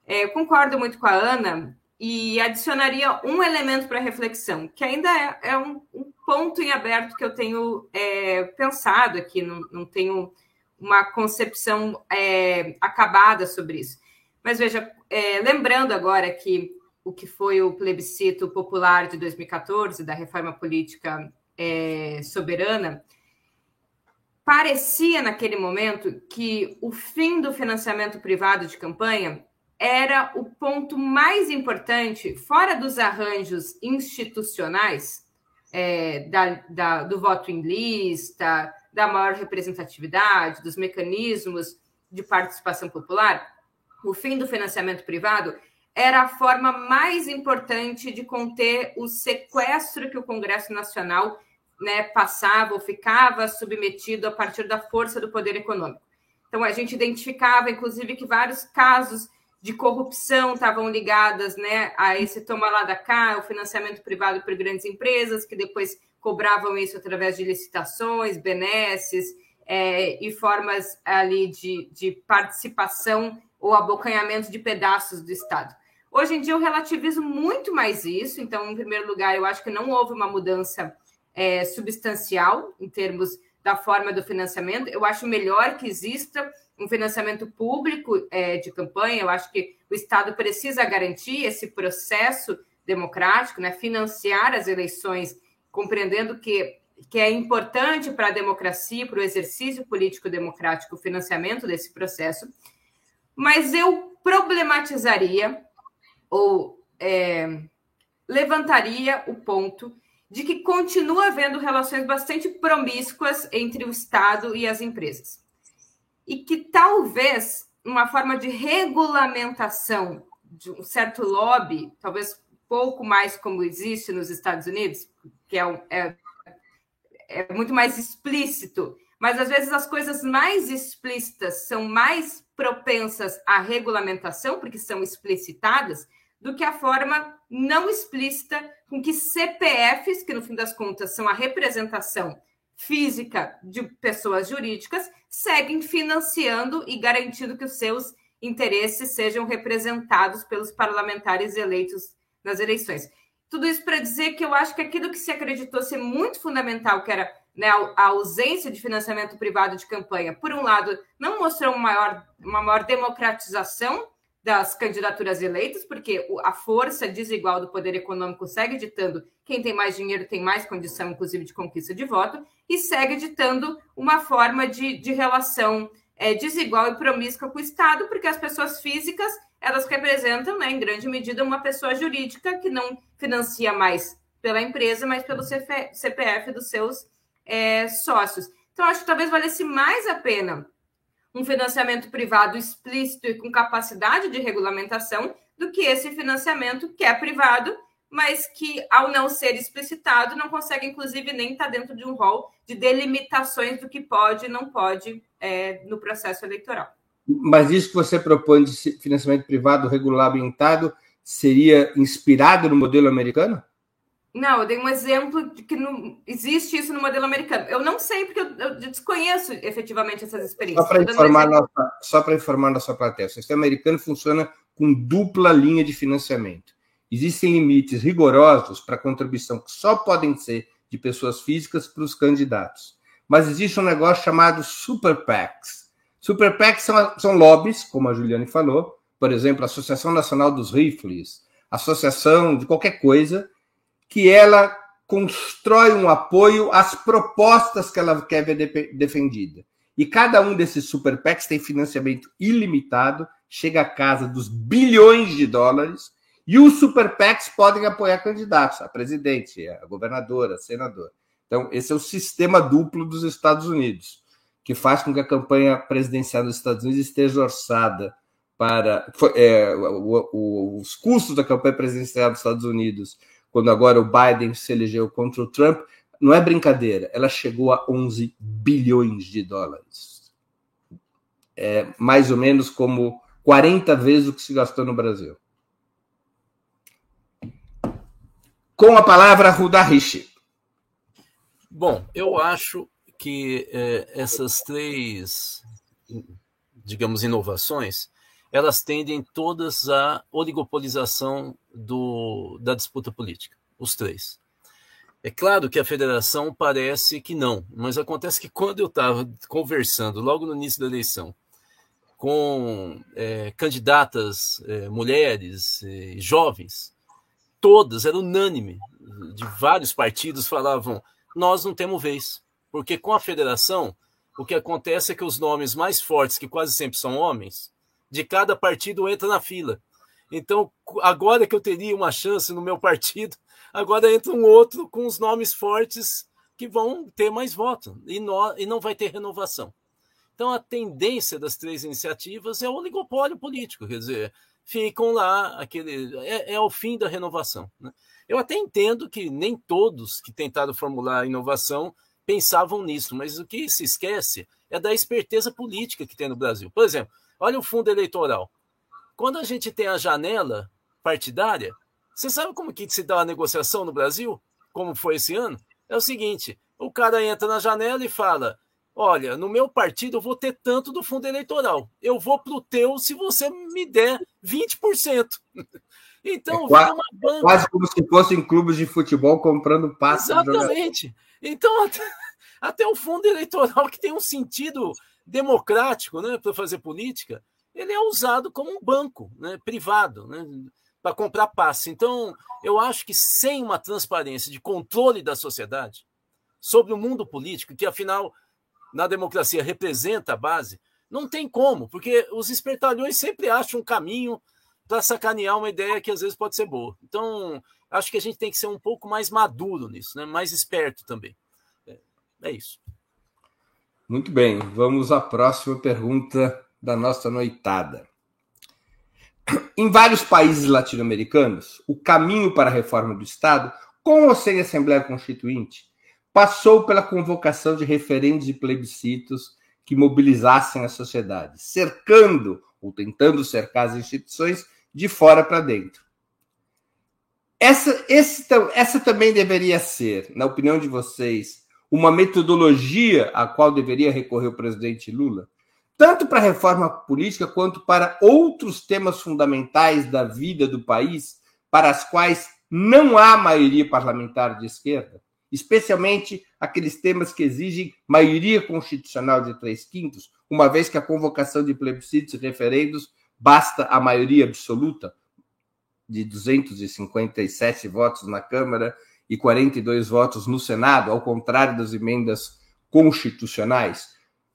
é, concordo muito com a Ana e adicionaria um elemento para reflexão, que ainda é, é um, um, ponto em aberto que eu tenho é, pensado aqui, não, não, tenho uma concepção é, acabada sobre isso. Mas veja, é, lembrando agora que o que foi o plebiscito popular de 2014, da reforma política é, soberana, parecia naquele momento que o fim do financiamento privado de campanha era o ponto mais importante, fora dos arranjos institucionais, é, da, da, do voto em lista, da maior representatividade, dos mecanismos de participação popular, o fim do financiamento privado era a forma mais importante de conter o sequestro que o Congresso Nacional né, passava ou ficava submetido a partir da força do poder econômico. Então, a gente identificava, inclusive, que vários casos de corrupção estavam ligadas né, a esse toma lá da cá, o financiamento privado por grandes empresas, que depois cobravam isso através de licitações, benesses é, e formas ali de, de participação ou abocanhamento de pedaços do Estado. Hoje em dia eu relativizo muito mais isso, então, em primeiro lugar, eu acho que não houve uma mudança é, substancial em termos da forma do financiamento. Eu acho melhor que exista um financiamento público é, de campanha. Eu acho que o Estado precisa garantir esse processo democrático, né? financiar as eleições, compreendendo que, que é importante para a democracia, para o exercício político democrático, o financiamento desse processo. Mas eu problematizaria ou é, levantaria o ponto de que continua havendo relações bastante promíscuas entre o Estado e as empresas. E que talvez uma forma de regulamentação de um certo lobby, talvez pouco mais como existe nos Estados Unidos, que é, é, é muito mais explícito, mas às vezes as coisas mais explícitas são mais propensas à regulamentação, porque são explicitadas, do que a forma não explícita com que CPFs, que no fim das contas são a representação física de pessoas jurídicas seguem financiando e garantindo que os seus interesses sejam representados pelos parlamentares eleitos nas eleições. Tudo isso para dizer que eu acho que aquilo que se acreditou ser muito fundamental, que era né, a ausência de financiamento privado de campanha, por um lado, não mostrou uma maior, uma maior democratização das candidaturas eleitas, porque a força desigual do poder econômico segue ditando quem tem mais dinheiro tem mais condição, inclusive, de conquista de voto, e segue ditando uma forma de, de relação é, desigual e promíscua com o Estado, porque as pessoas físicas elas representam, né, em grande medida, uma pessoa jurídica que não financia mais pela empresa, mas pelo CPF dos seus é, sócios. Então, acho que talvez valesse mais a pena um financiamento privado explícito e com capacidade de regulamentação do que esse financiamento que é privado, mas que, ao não ser explicitado, não consegue, inclusive, nem estar dentro de um rol de delimitações do que pode e não pode é, no processo eleitoral. Mas isso que você propõe de financiamento privado regulamentado seria inspirado no modelo americano? Não, eu dei um exemplo de que não existe isso no modelo americano. Eu não sei, porque eu, eu desconheço efetivamente essas experiências. Só para informar, nossa, só para informar nossa plateia, o sistema americano funciona com dupla linha de financiamento. Existem limites rigorosos para contribuição que só podem ser de pessoas físicas para os candidatos. Mas existe um negócio chamado Super PACs. Super PACs são, são lobbies, como a Juliane falou, por exemplo, a Associação Nacional dos Rifles, associação de qualquer coisa, que ela constrói um apoio às propostas que ela quer ver defendida. E cada um desses super PACs tem financiamento ilimitado, chega a casa dos bilhões de dólares, e os super PACs podem apoiar candidatos, a presidente, a governadora, a senador. Então, esse é o sistema duplo dos Estados Unidos, que faz com que a campanha presidencial dos Estados Unidos esteja orçada para é, os custos da campanha presidencial dos Estados Unidos quando agora o Biden se elegeu contra o Trump, não é brincadeira, ela chegou a 11 bilhões de dólares. É mais ou menos como 40 vezes o que se gastou no Brasil. Com a palavra, Ruda Rishi. Bom, eu acho que é, essas três, digamos, inovações, elas tendem todas à oligopolização do, da disputa política, os três. É claro que a federação parece que não, mas acontece que quando eu estava conversando, logo no início da eleição, com é, candidatas é, mulheres, é, jovens, todas, era unânime, de vários partidos falavam: nós não temos vez, porque com a federação, o que acontece é que os nomes mais fortes, que quase sempre são homens, de cada partido entra na fila. Então, agora que eu teria uma chance no meu partido, agora entra um outro com os nomes fortes que vão ter mais votos e, e não vai ter renovação. Então, a tendência das três iniciativas é o oligopólio político, quer dizer, ficam lá, aquele é, é o fim da renovação. Né? Eu até entendo que nem todos que tentaram formular a inovação pensavam nisso, mas o que se esquece é da esperteza política que tem no Brasil. Por exemplo, olha o fundo eleitoral. Quando a gente tem a janela partidária, você sabe como que se dá a negociação no Brasil? Como foi esse ano? É o seguinte: o cara entra na janela e fala: Olha, no meu partido eu vou ter tanto do fundo eleitoral. Eu vou para o teu se você me der 20%. Então, é quase, banca... quase, como se fossem clubes de futebol comprando passos. Exatamente. Então, até, até, o fundo eleitoral, que tem um sentido democrático né, para fazer política, ele é usado como um banco né, privado né, para comprar passe. Então, eu acho que sem uma transparência de controle da sociedade sobre o mundo político, que afinal, na democracia, representa a base, não tem como, porque os espertalhões sempre acham um caminho para sacanear uma ideia que às vezes pode ser boa. Então, acho que a gente tem que ser um pouco mais maduro nisso, né? mais esperto também. É, é isso. Muito bem, vamos à próxima pergunta da nossa noitada. Em vários países latino-americanos, o caminho para a reforma do Estado, com ou sem Assembleia Constituinte, passou pela convocação de referendos e plebiscitos que mobilizassem a sociedade, cercando ou tentando cercar as instituições de fora para dentro. Essa, esse, essa também deveria ser, na opinião de vocês, uma metodologia a qual deveria recorrer o presidente Lula, tanto para a reforma política quanto para outros temas fundamentais da vida do país, para as quais não há maioria parlamentar de esquerda, especialmente aqueles temas que exigem maioria constitucional de três quintos, uma vez que a convocação de plebiscitos e referendos basta a maioria absoluta de 257 votos na Câmara e 42 votos no Senado, ao contrário das emendas constitucionais.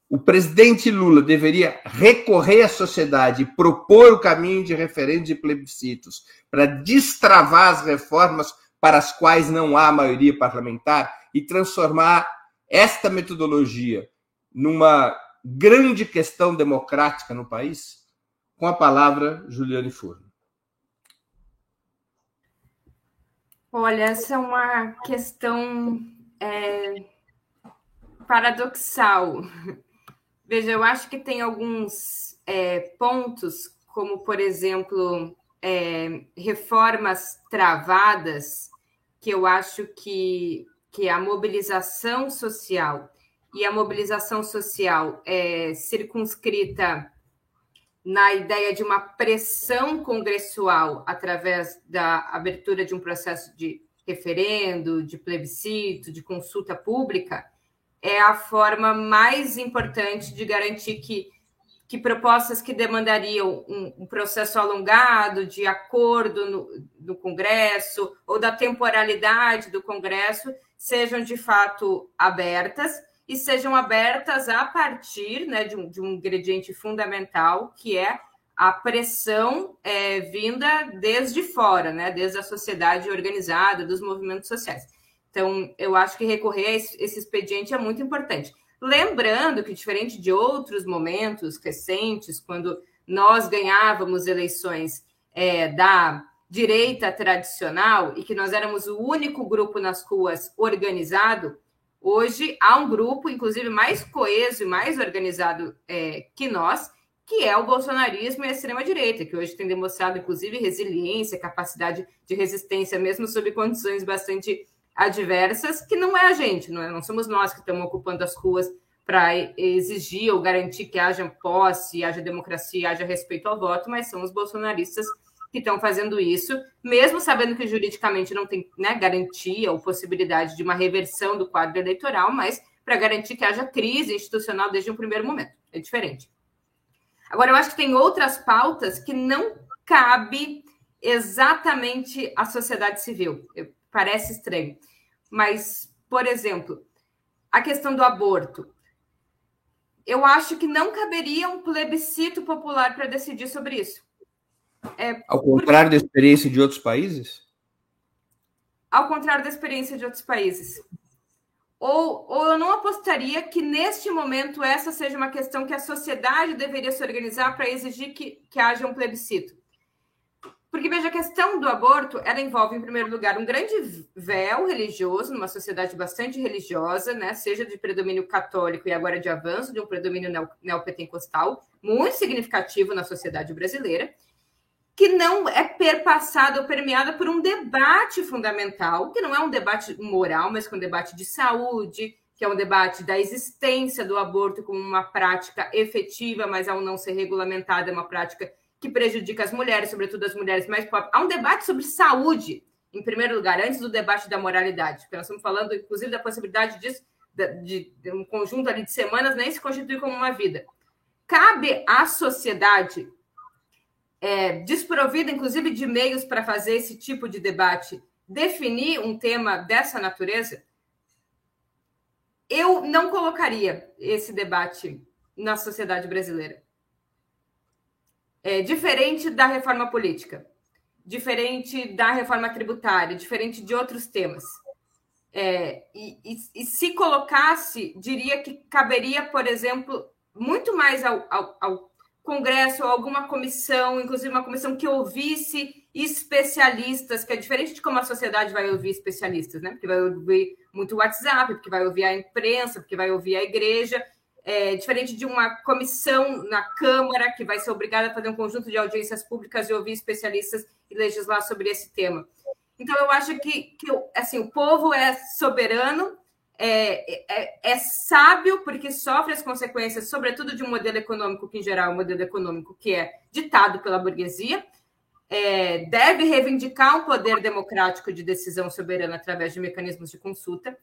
O presidente Lula deveria recorrer à sociedade e propor o caminho de referendos e plebiscitos para destravar as reformas para as quais não há maioria parlamentar e transformar esta metodologia numa grande questão democrática no país? Com a palavra, Juliane Furno. Olha, essa é uma questão é, paradoxal. Veja, eu acho que tem alguns é, pontos, como, por exemplo, é, reformas travadas, que eu acho que, que a mobilização social e a mobilização social é circunscrita na ideia de uma pressão congressual através da abertura de um processo de referendo, de plebiscito, de consulta pública, é a forma mais importante de garantir que, que propostas que demandariam um, um processo alongado, de acordo no, no Congresso, ou da temporalidade do Congresso, sejam de fato abertas e sejam abertas a partir né, de, um, de um ingrediente fundamental, que é a pressão é, vinda desde fora, né, desde a sociedade organizada, dos movimentos sociais. Então, eu acho que recorrer a esse, esse expediente é muito importante. Lembrando que, diferente de outros momentos recentes, quando nós ganhávamos eleições é, da direita tradicional e que nós éramos o único grupo nas ruas organizado, Hoje há um grupo, inclusive, mais coeso e mais organizado é, que nós, que é o bolsonarismo e a extrema-direita, que hoje tem demonstrado, inclusive, resiliência, capacidade de resistência, mesmo sob condições bastante adversas, que não é a gente, não, é, não somos nós que estamos ocupando as ruas para exigir ou garantir que haja posse, haja democracia, haja respeito ao voto, mas são os bolsonaristas que estão fazendo isso, mesmo sabendo que juridicamente não tem né, garantia ou possibilidade de uma reversão do quadro eleitoral, mas para garantir que haja crise institucional desde o primeiro momento. É diferente. Agora, eu acho que tem outras pautas que não cabe exatamente à sociedade civil. Parece estranho. Mas, por exemplo, a questão do aborto. Eu acho que não caberia um plebiscito popular para decidir sobre isso. É, Ao contrário da experiência de outros países? Ao contrário da experiência de outros países. Ou, ou eu não apostaria que neste momento essa seja uma questão que a sociedade deveria se organizar para exigir que, que haja um plebiscito. Porque, veja, a questão do aborto, ela envolve, em primeiro lugar, um grande véu religioso, numa sociedade bastante religiosa, né? seja de predomínio católico e agora de avanço de um predomínio neopentecostal, muito significativo na sociedade brasileira, que não é perpassado ou permeada por um debate fundamental, que não é um debate moral, mas que é um debate de saúde, que é um debate da existência do aborto como uma prática efetiva, mas ao não ser regulamentada, é uma prática que prejudica as mulheres, sobretudo as mulheres mais pobres. Há um debate sobre saúde, em primeiro lugar, antes do debate da moralidade, porque nós estamos falando, inclusive, da possibilidade disso, de, de um conjunto ali de semanas nem se constituir como uma vida. Cabe à sociedade, é, desprovida, inclusive, de meios para fazer esse tipo de debate, definir um tema dessa natureza? Eu não colocaria esse debate na sociedade brasileira. É, diferente da reforma política, diferente da reforma tributária, diferente de outros temas. É, e, e, e, se colocasse, diria que caberia, por exemplo, muito mais ao, ao, ao Congresso alguma comissão, inclusive uma comissão que ouvisse especialistas, que é diferente de como a sociedade vai ouvir especialistas, né? Porque vai ouvir muito WhatsApp, porque vai ouvir a imprensa, porque vai ouvir a igreja, é, diferente de uma comissão na Câmara, que vai ser obrigada a fazer um conjunto de audiências públicas e ouvir especialistas e legislar sobre esse tema. Então, eu acho que, que assim, o povo é soberano, é, é, é, sábio, porque sofre as consequências, sobretudo de um modelo econômico, que em geral é um modelo econômico que é ditado pela burguesia, é, deve reivindicar um poder democrático de decisão soberana através de mecanismos de consulta,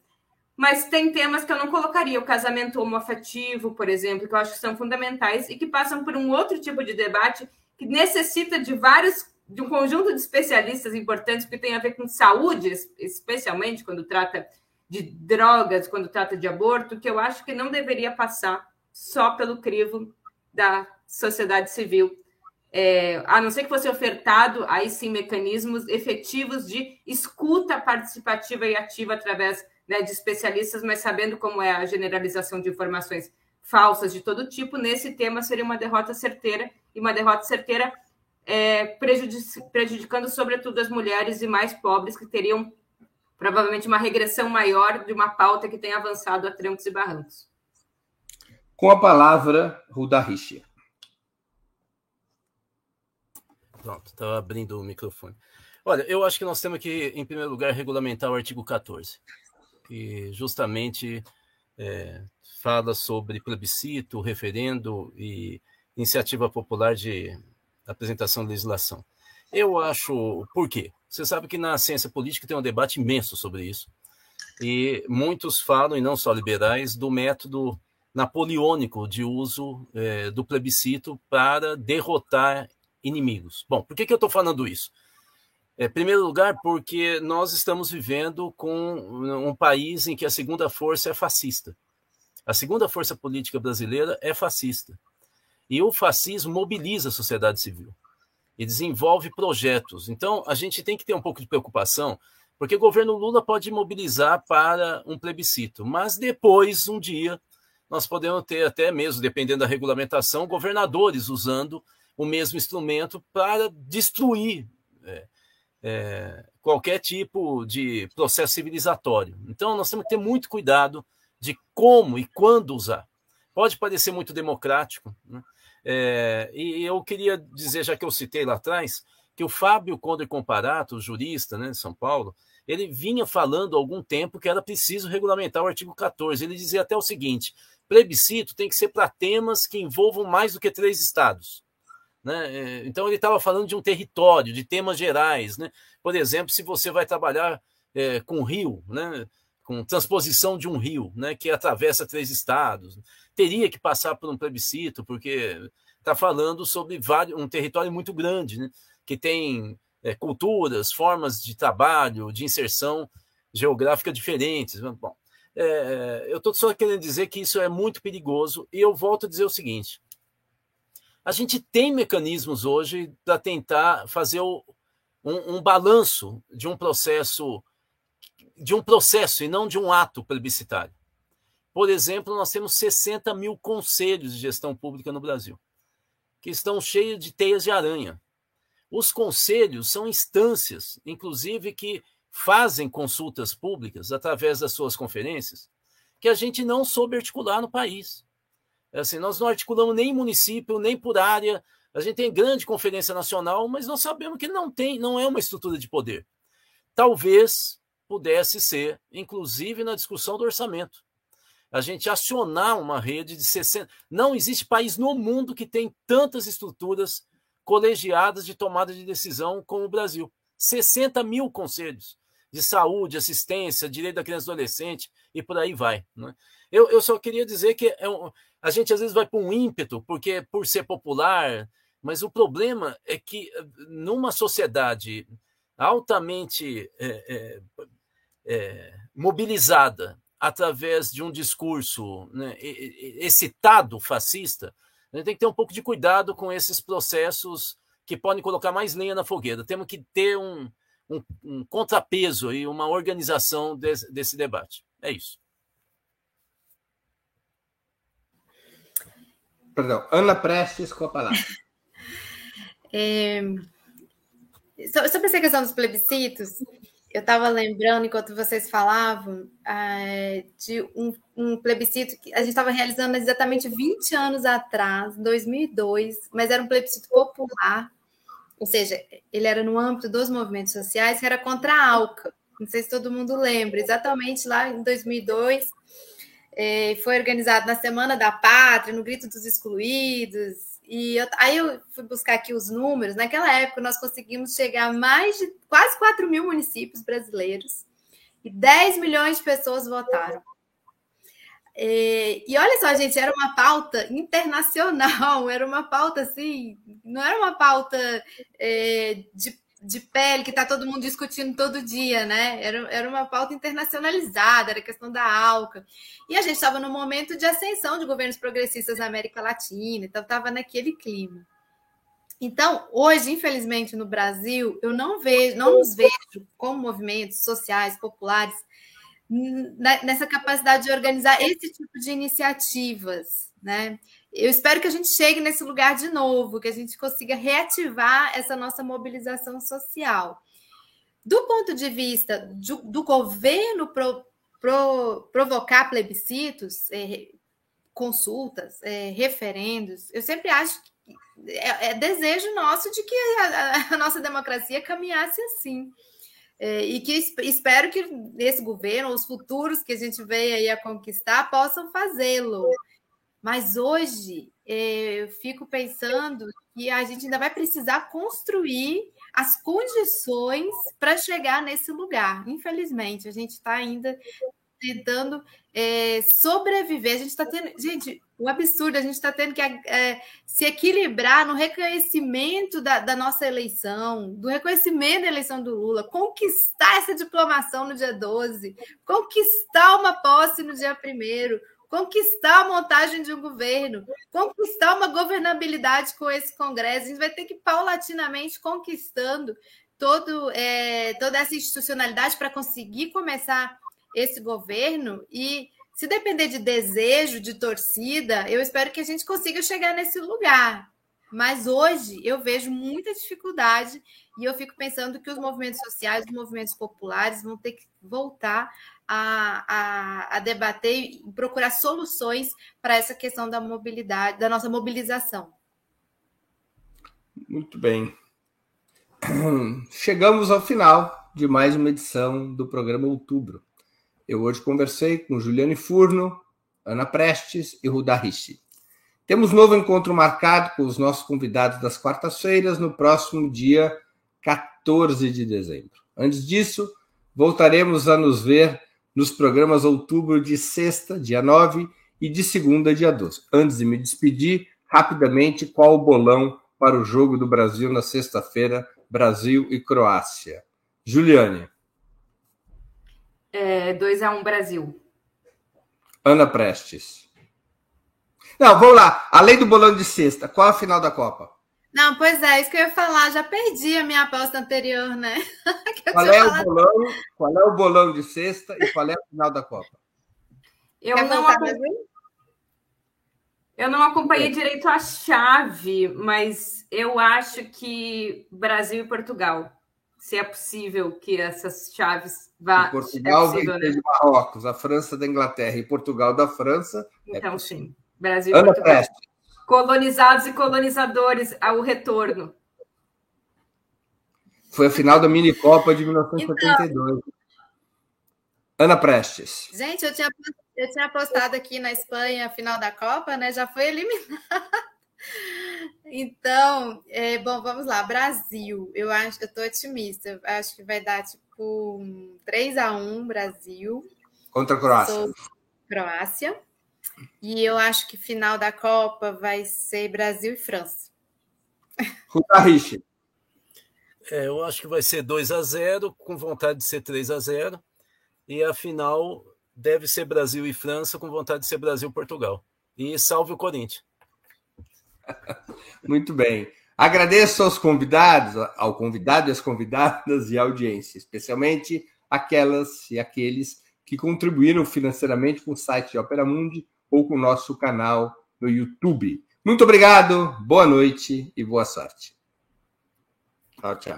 mas tem temas que eu não colocaria, o casamento homoafetivo, por exemplo, que eu acho que são fundamentais e que passam por um outro tipo de debate que necessita de vários, de um conjunto de especialistas importantes que tem a ver com saúde, especialmente quando trata de drogas, quando trata de aborto, que eu acho que não deveria passar só pelo crivo da sociedade civil. É, a não ser que fosse ofertado aí sim mecanismos efetivos de escuta participativa e ativa através né, de especialistas, mas sabendo como é a generalização de informações falsas de todo tipo, nesse tema seria uma derrota certeira, e uma derrota certeira é, prejudic prejudicando sobretudo as mulheres e mais pobres, que teriam provavelmente uma regressão maior de uma pauta que tem avançado a trancos e barrancos. Com a palavra, Ruda Richia. Pronto, estava abrindo o microfone. Olha, eu acho que nós temos que, em primeiro lugar, regulamentar o artigo 14 que justamente é, fala sobre plebiscito, referendo e iniciativa popular de apresentação de legislação. Eu acho. Por quê? Você sabe que na ciência política tem um debate imenso sobre isso. E muitos falam, e não só liberais, do método napoleônico de uso é, do plebiscito para derrotar inimigos. Bom, por que, que eu estou falando isso? Em é, primeiro lugar, porque nós estamos vivendo com um país em que a segunda força é fascista. A segunda força política brasileira é fascista. E o fascismo mobiliza a sociedade civil e desenvolve projetos. Então, a gente tem que ter um pouco de preocupação, porque o governo Lula pode mobilizar para um plebiscito, mas depois, um dia, nós podemos ter até mesmo, dependendo da regulamentação, governadores usando o mesmo instrumento para destruir é, é, qualquer tipo de processo civilizatório. Então, nós temos que ter muito cuidado de como e quando usar. Pode parecer muito democrático, né? É, e eu queria dizer, já que eu citei lá atrás, que o Fábio Conde Comparato, jurista né, de São Paulo, ele vinha falando há algum tempo que era preciso regulamentar o artigo 14. Ele dizia até o seguinte: plebiscito tem que ser para temas que envolvam mais do que três estados. Né? É, então, ele estava falando de um território, de temas gerais. Né? Por exemplo, se você vai trabalhar é, com rio, né? com transposição de um rio né? que atravessa três estados, teria que passar por um plebiscito, porque está falando sobre vários, um território muito grande, né? que tem é, culturas, formas de trabalho, de inserção geográfica diferentes. Bom, é, eu estou só querendo dizer que isso é muito perigoso, e eu volto a dizer o seguinte a gente tem mecanismos hoje para tentar fazer o, um, um balanço de um processo de um processo e não de um ato plebiscitário. Por exemplo, nós temos 60 mil conselhos de gestão pública no Brasil, que estão cheios de teias de aranha. Os conselhos são instâncias, inclusive, que fazem consultas públicas através das suas conferências, que a gente não soube articular no país. Assim, nós não articulamos nem município, nem por área. A gente tem grande conferência nacional, mas nós sabemos que não tem, não é uma estrutura de poder. Talvez pudesse ser, inclusive na discussão do orçamento. A gente acionar uma rede de 60. Não existe país no mundo que tem tantas estruturas colegiadas de tomada de decisão como o Brasil. 60 mil conselhos de saúde, assistência, direito da criança e adolescente e por aí vai. Né? Eu, eu só queria dizer que é um, a gente às vezes vai para um ímpeto, porque por ser popular, mas o problema é que numa sociedade altamente é, é, é, mobilizada através de um discurso né, excitado fascista, a gente tem que ter um pouco de cuidado com esses processos que podem colocar mais lenha na fogueira. Temos que ter um, um, um contrapeso e uma organização desse, desse debate. É isso. Perdão, Ana Prestes com a palavra. é, sobre essa questão dos plebiscitos, eu estava lembrando, enquanto vocês falavam, é, de um, um, plebiscito que a gente estava realizando exatamente 20 anos atrás, 2002, mas era um plebiscito popular, ou seja, ele era no âmbito dos movimentos sociais, que era contra a ALCA. Não sei se todo mundo lembra, exatamente lá em 2002, é, foi organizado na Semana da Pátria, no Grito dos Excluídos, e eu, aí eu fui buscar aqui os números. Naquela época, nós conseguimos chegar a mais de quase 4 mil municípios brasileiros e 10 milhões de pessoas votaram. E, e olha só, gente, era uma pauta internacional, era uma pauta assim, não era uma pauta é, de de pele que está todo mundo discutindo todo dia, né? Era, era uma pauta internacionalizada, era questão da ALCA. E a gente estava no momento de ascensão de governos progressistas na América Latina, então estava naquele clima. Então, hoje, infelizmente, no Brasil, eu não vejo, não nos vejo como movimentos sociais, populares, nessa capacidade de organizar esse tipo de iniciativas, né? Eu espero que a gente chegue nesse lugar de novo, que a gente consiga reativar essa nossa mobilização social. Do ponto de vista do, do governo pro, pro, provocar plebiscitos, é, consultas, é, referendos, eu sempre acho que é, é, desejo nosso de que a, a nossa democracia caminhasse assim. É, e que espero que esse governo, os futuros que a gente veio aí a conquistar, possam fazê-lo. Mas hoje é, eu fico pensando que a gente ainda vai precisar construir as condições para chegar nesse lugar. Infelizmente, a gente está ainda tentando é, sobreviver. A gente está tendo, gente, o um absurdo, a gente está tendo que é, se equilibrar no reconhecimento da, da, nossa eleição, do reconhecimento da eleição do Lula, conquistar essa diplomação no dia 12, conquistar uma posse no dia 1 conquistar a montagem de um governo, conquistar uma governabilidade com esse Congresso. A gente vai ter que paulatinamente conquistando todo, é, toda essa institucionalidade para conseguir começar esse governo e se depender de desejo, de torcida, eu espero que a gente consiga chegar nesse lugar. Mas hoje eu vejo muita dificuldade e eu fico pensando que os movimentos sociais, os movimentos populares vão ter que voltar a, a, a debater e procurar soluções para essa questão da mobilidade, da nossa mobilização. Muito bem. Chegamos ao final de mais uma edição do programa Outubro. Eu hoje conversei com Juliane Furno, Ana Prestes e Ruda Rishi. Temos novo encontro marcado com os nossos convidados das quartas-feiras no próximo dia 14 de dezembro. Antes disso, voltaremos a nos ver nos programas outubro de sexta, dia 9, e de segunda, dia 12. Antes de me despedir, rapidamente, qual o bolão para o jogo do Brasil na sexta-feira, Brasil e Croácia? Juliane. É, 2 a 1 um, Brasil. Ana Prestes. Não, vamos lá. Além do bolão de sexta, qual a final da Copa? Não, pois é, isso que eu ia falar, já perdi a minha aposta anterior, né? qual é, o bolão, qual é o bolão de sexta e qual é a final da Copa? Eu Quer não, Eu não acompanhei direito a chave, mas eu acho que Brasil e Portugal. Se é possível que essas chaves vá. E Portugal é possível, né? de Marrocos, a França da Inglaterra e Portugal da França. É então, é sim. Brasil e Portugal. Preste. Colonizados e colonizadores ao retorno. Foi a final da mini Copa de 1972. Então, Ana Prestes. Gente, eu tinha, eu tinha apostado aqui na Espanha a final da Copa, né? Já foi eliminada. Então, é, bom, vamos lá. Brasil, eu acho, eu tô otimista. Acho que vai dar tipo 3 a 1 Brasil. Contra a Croácia. Sou Croácia. E eu acho que final da Copa vai ser Brasil e França. Rutariche. É, eu acho que vai ser 2 a 0 com vontade de ser 3 a 0 E a final deve ser Brasil e França, com vontade de ser Brasil e Portugal. E salve o Corinthians. Muito bem. Agradeço aos convidados, ao convidado e às convidadas e à audiência, especialmente aquelas e aqueles que contribuíram financeiramente com o site de Opera Mundi ou com o nosso canal no YouTube. Muito obrigado, boa noite e boa sorte. Tchau, tchau.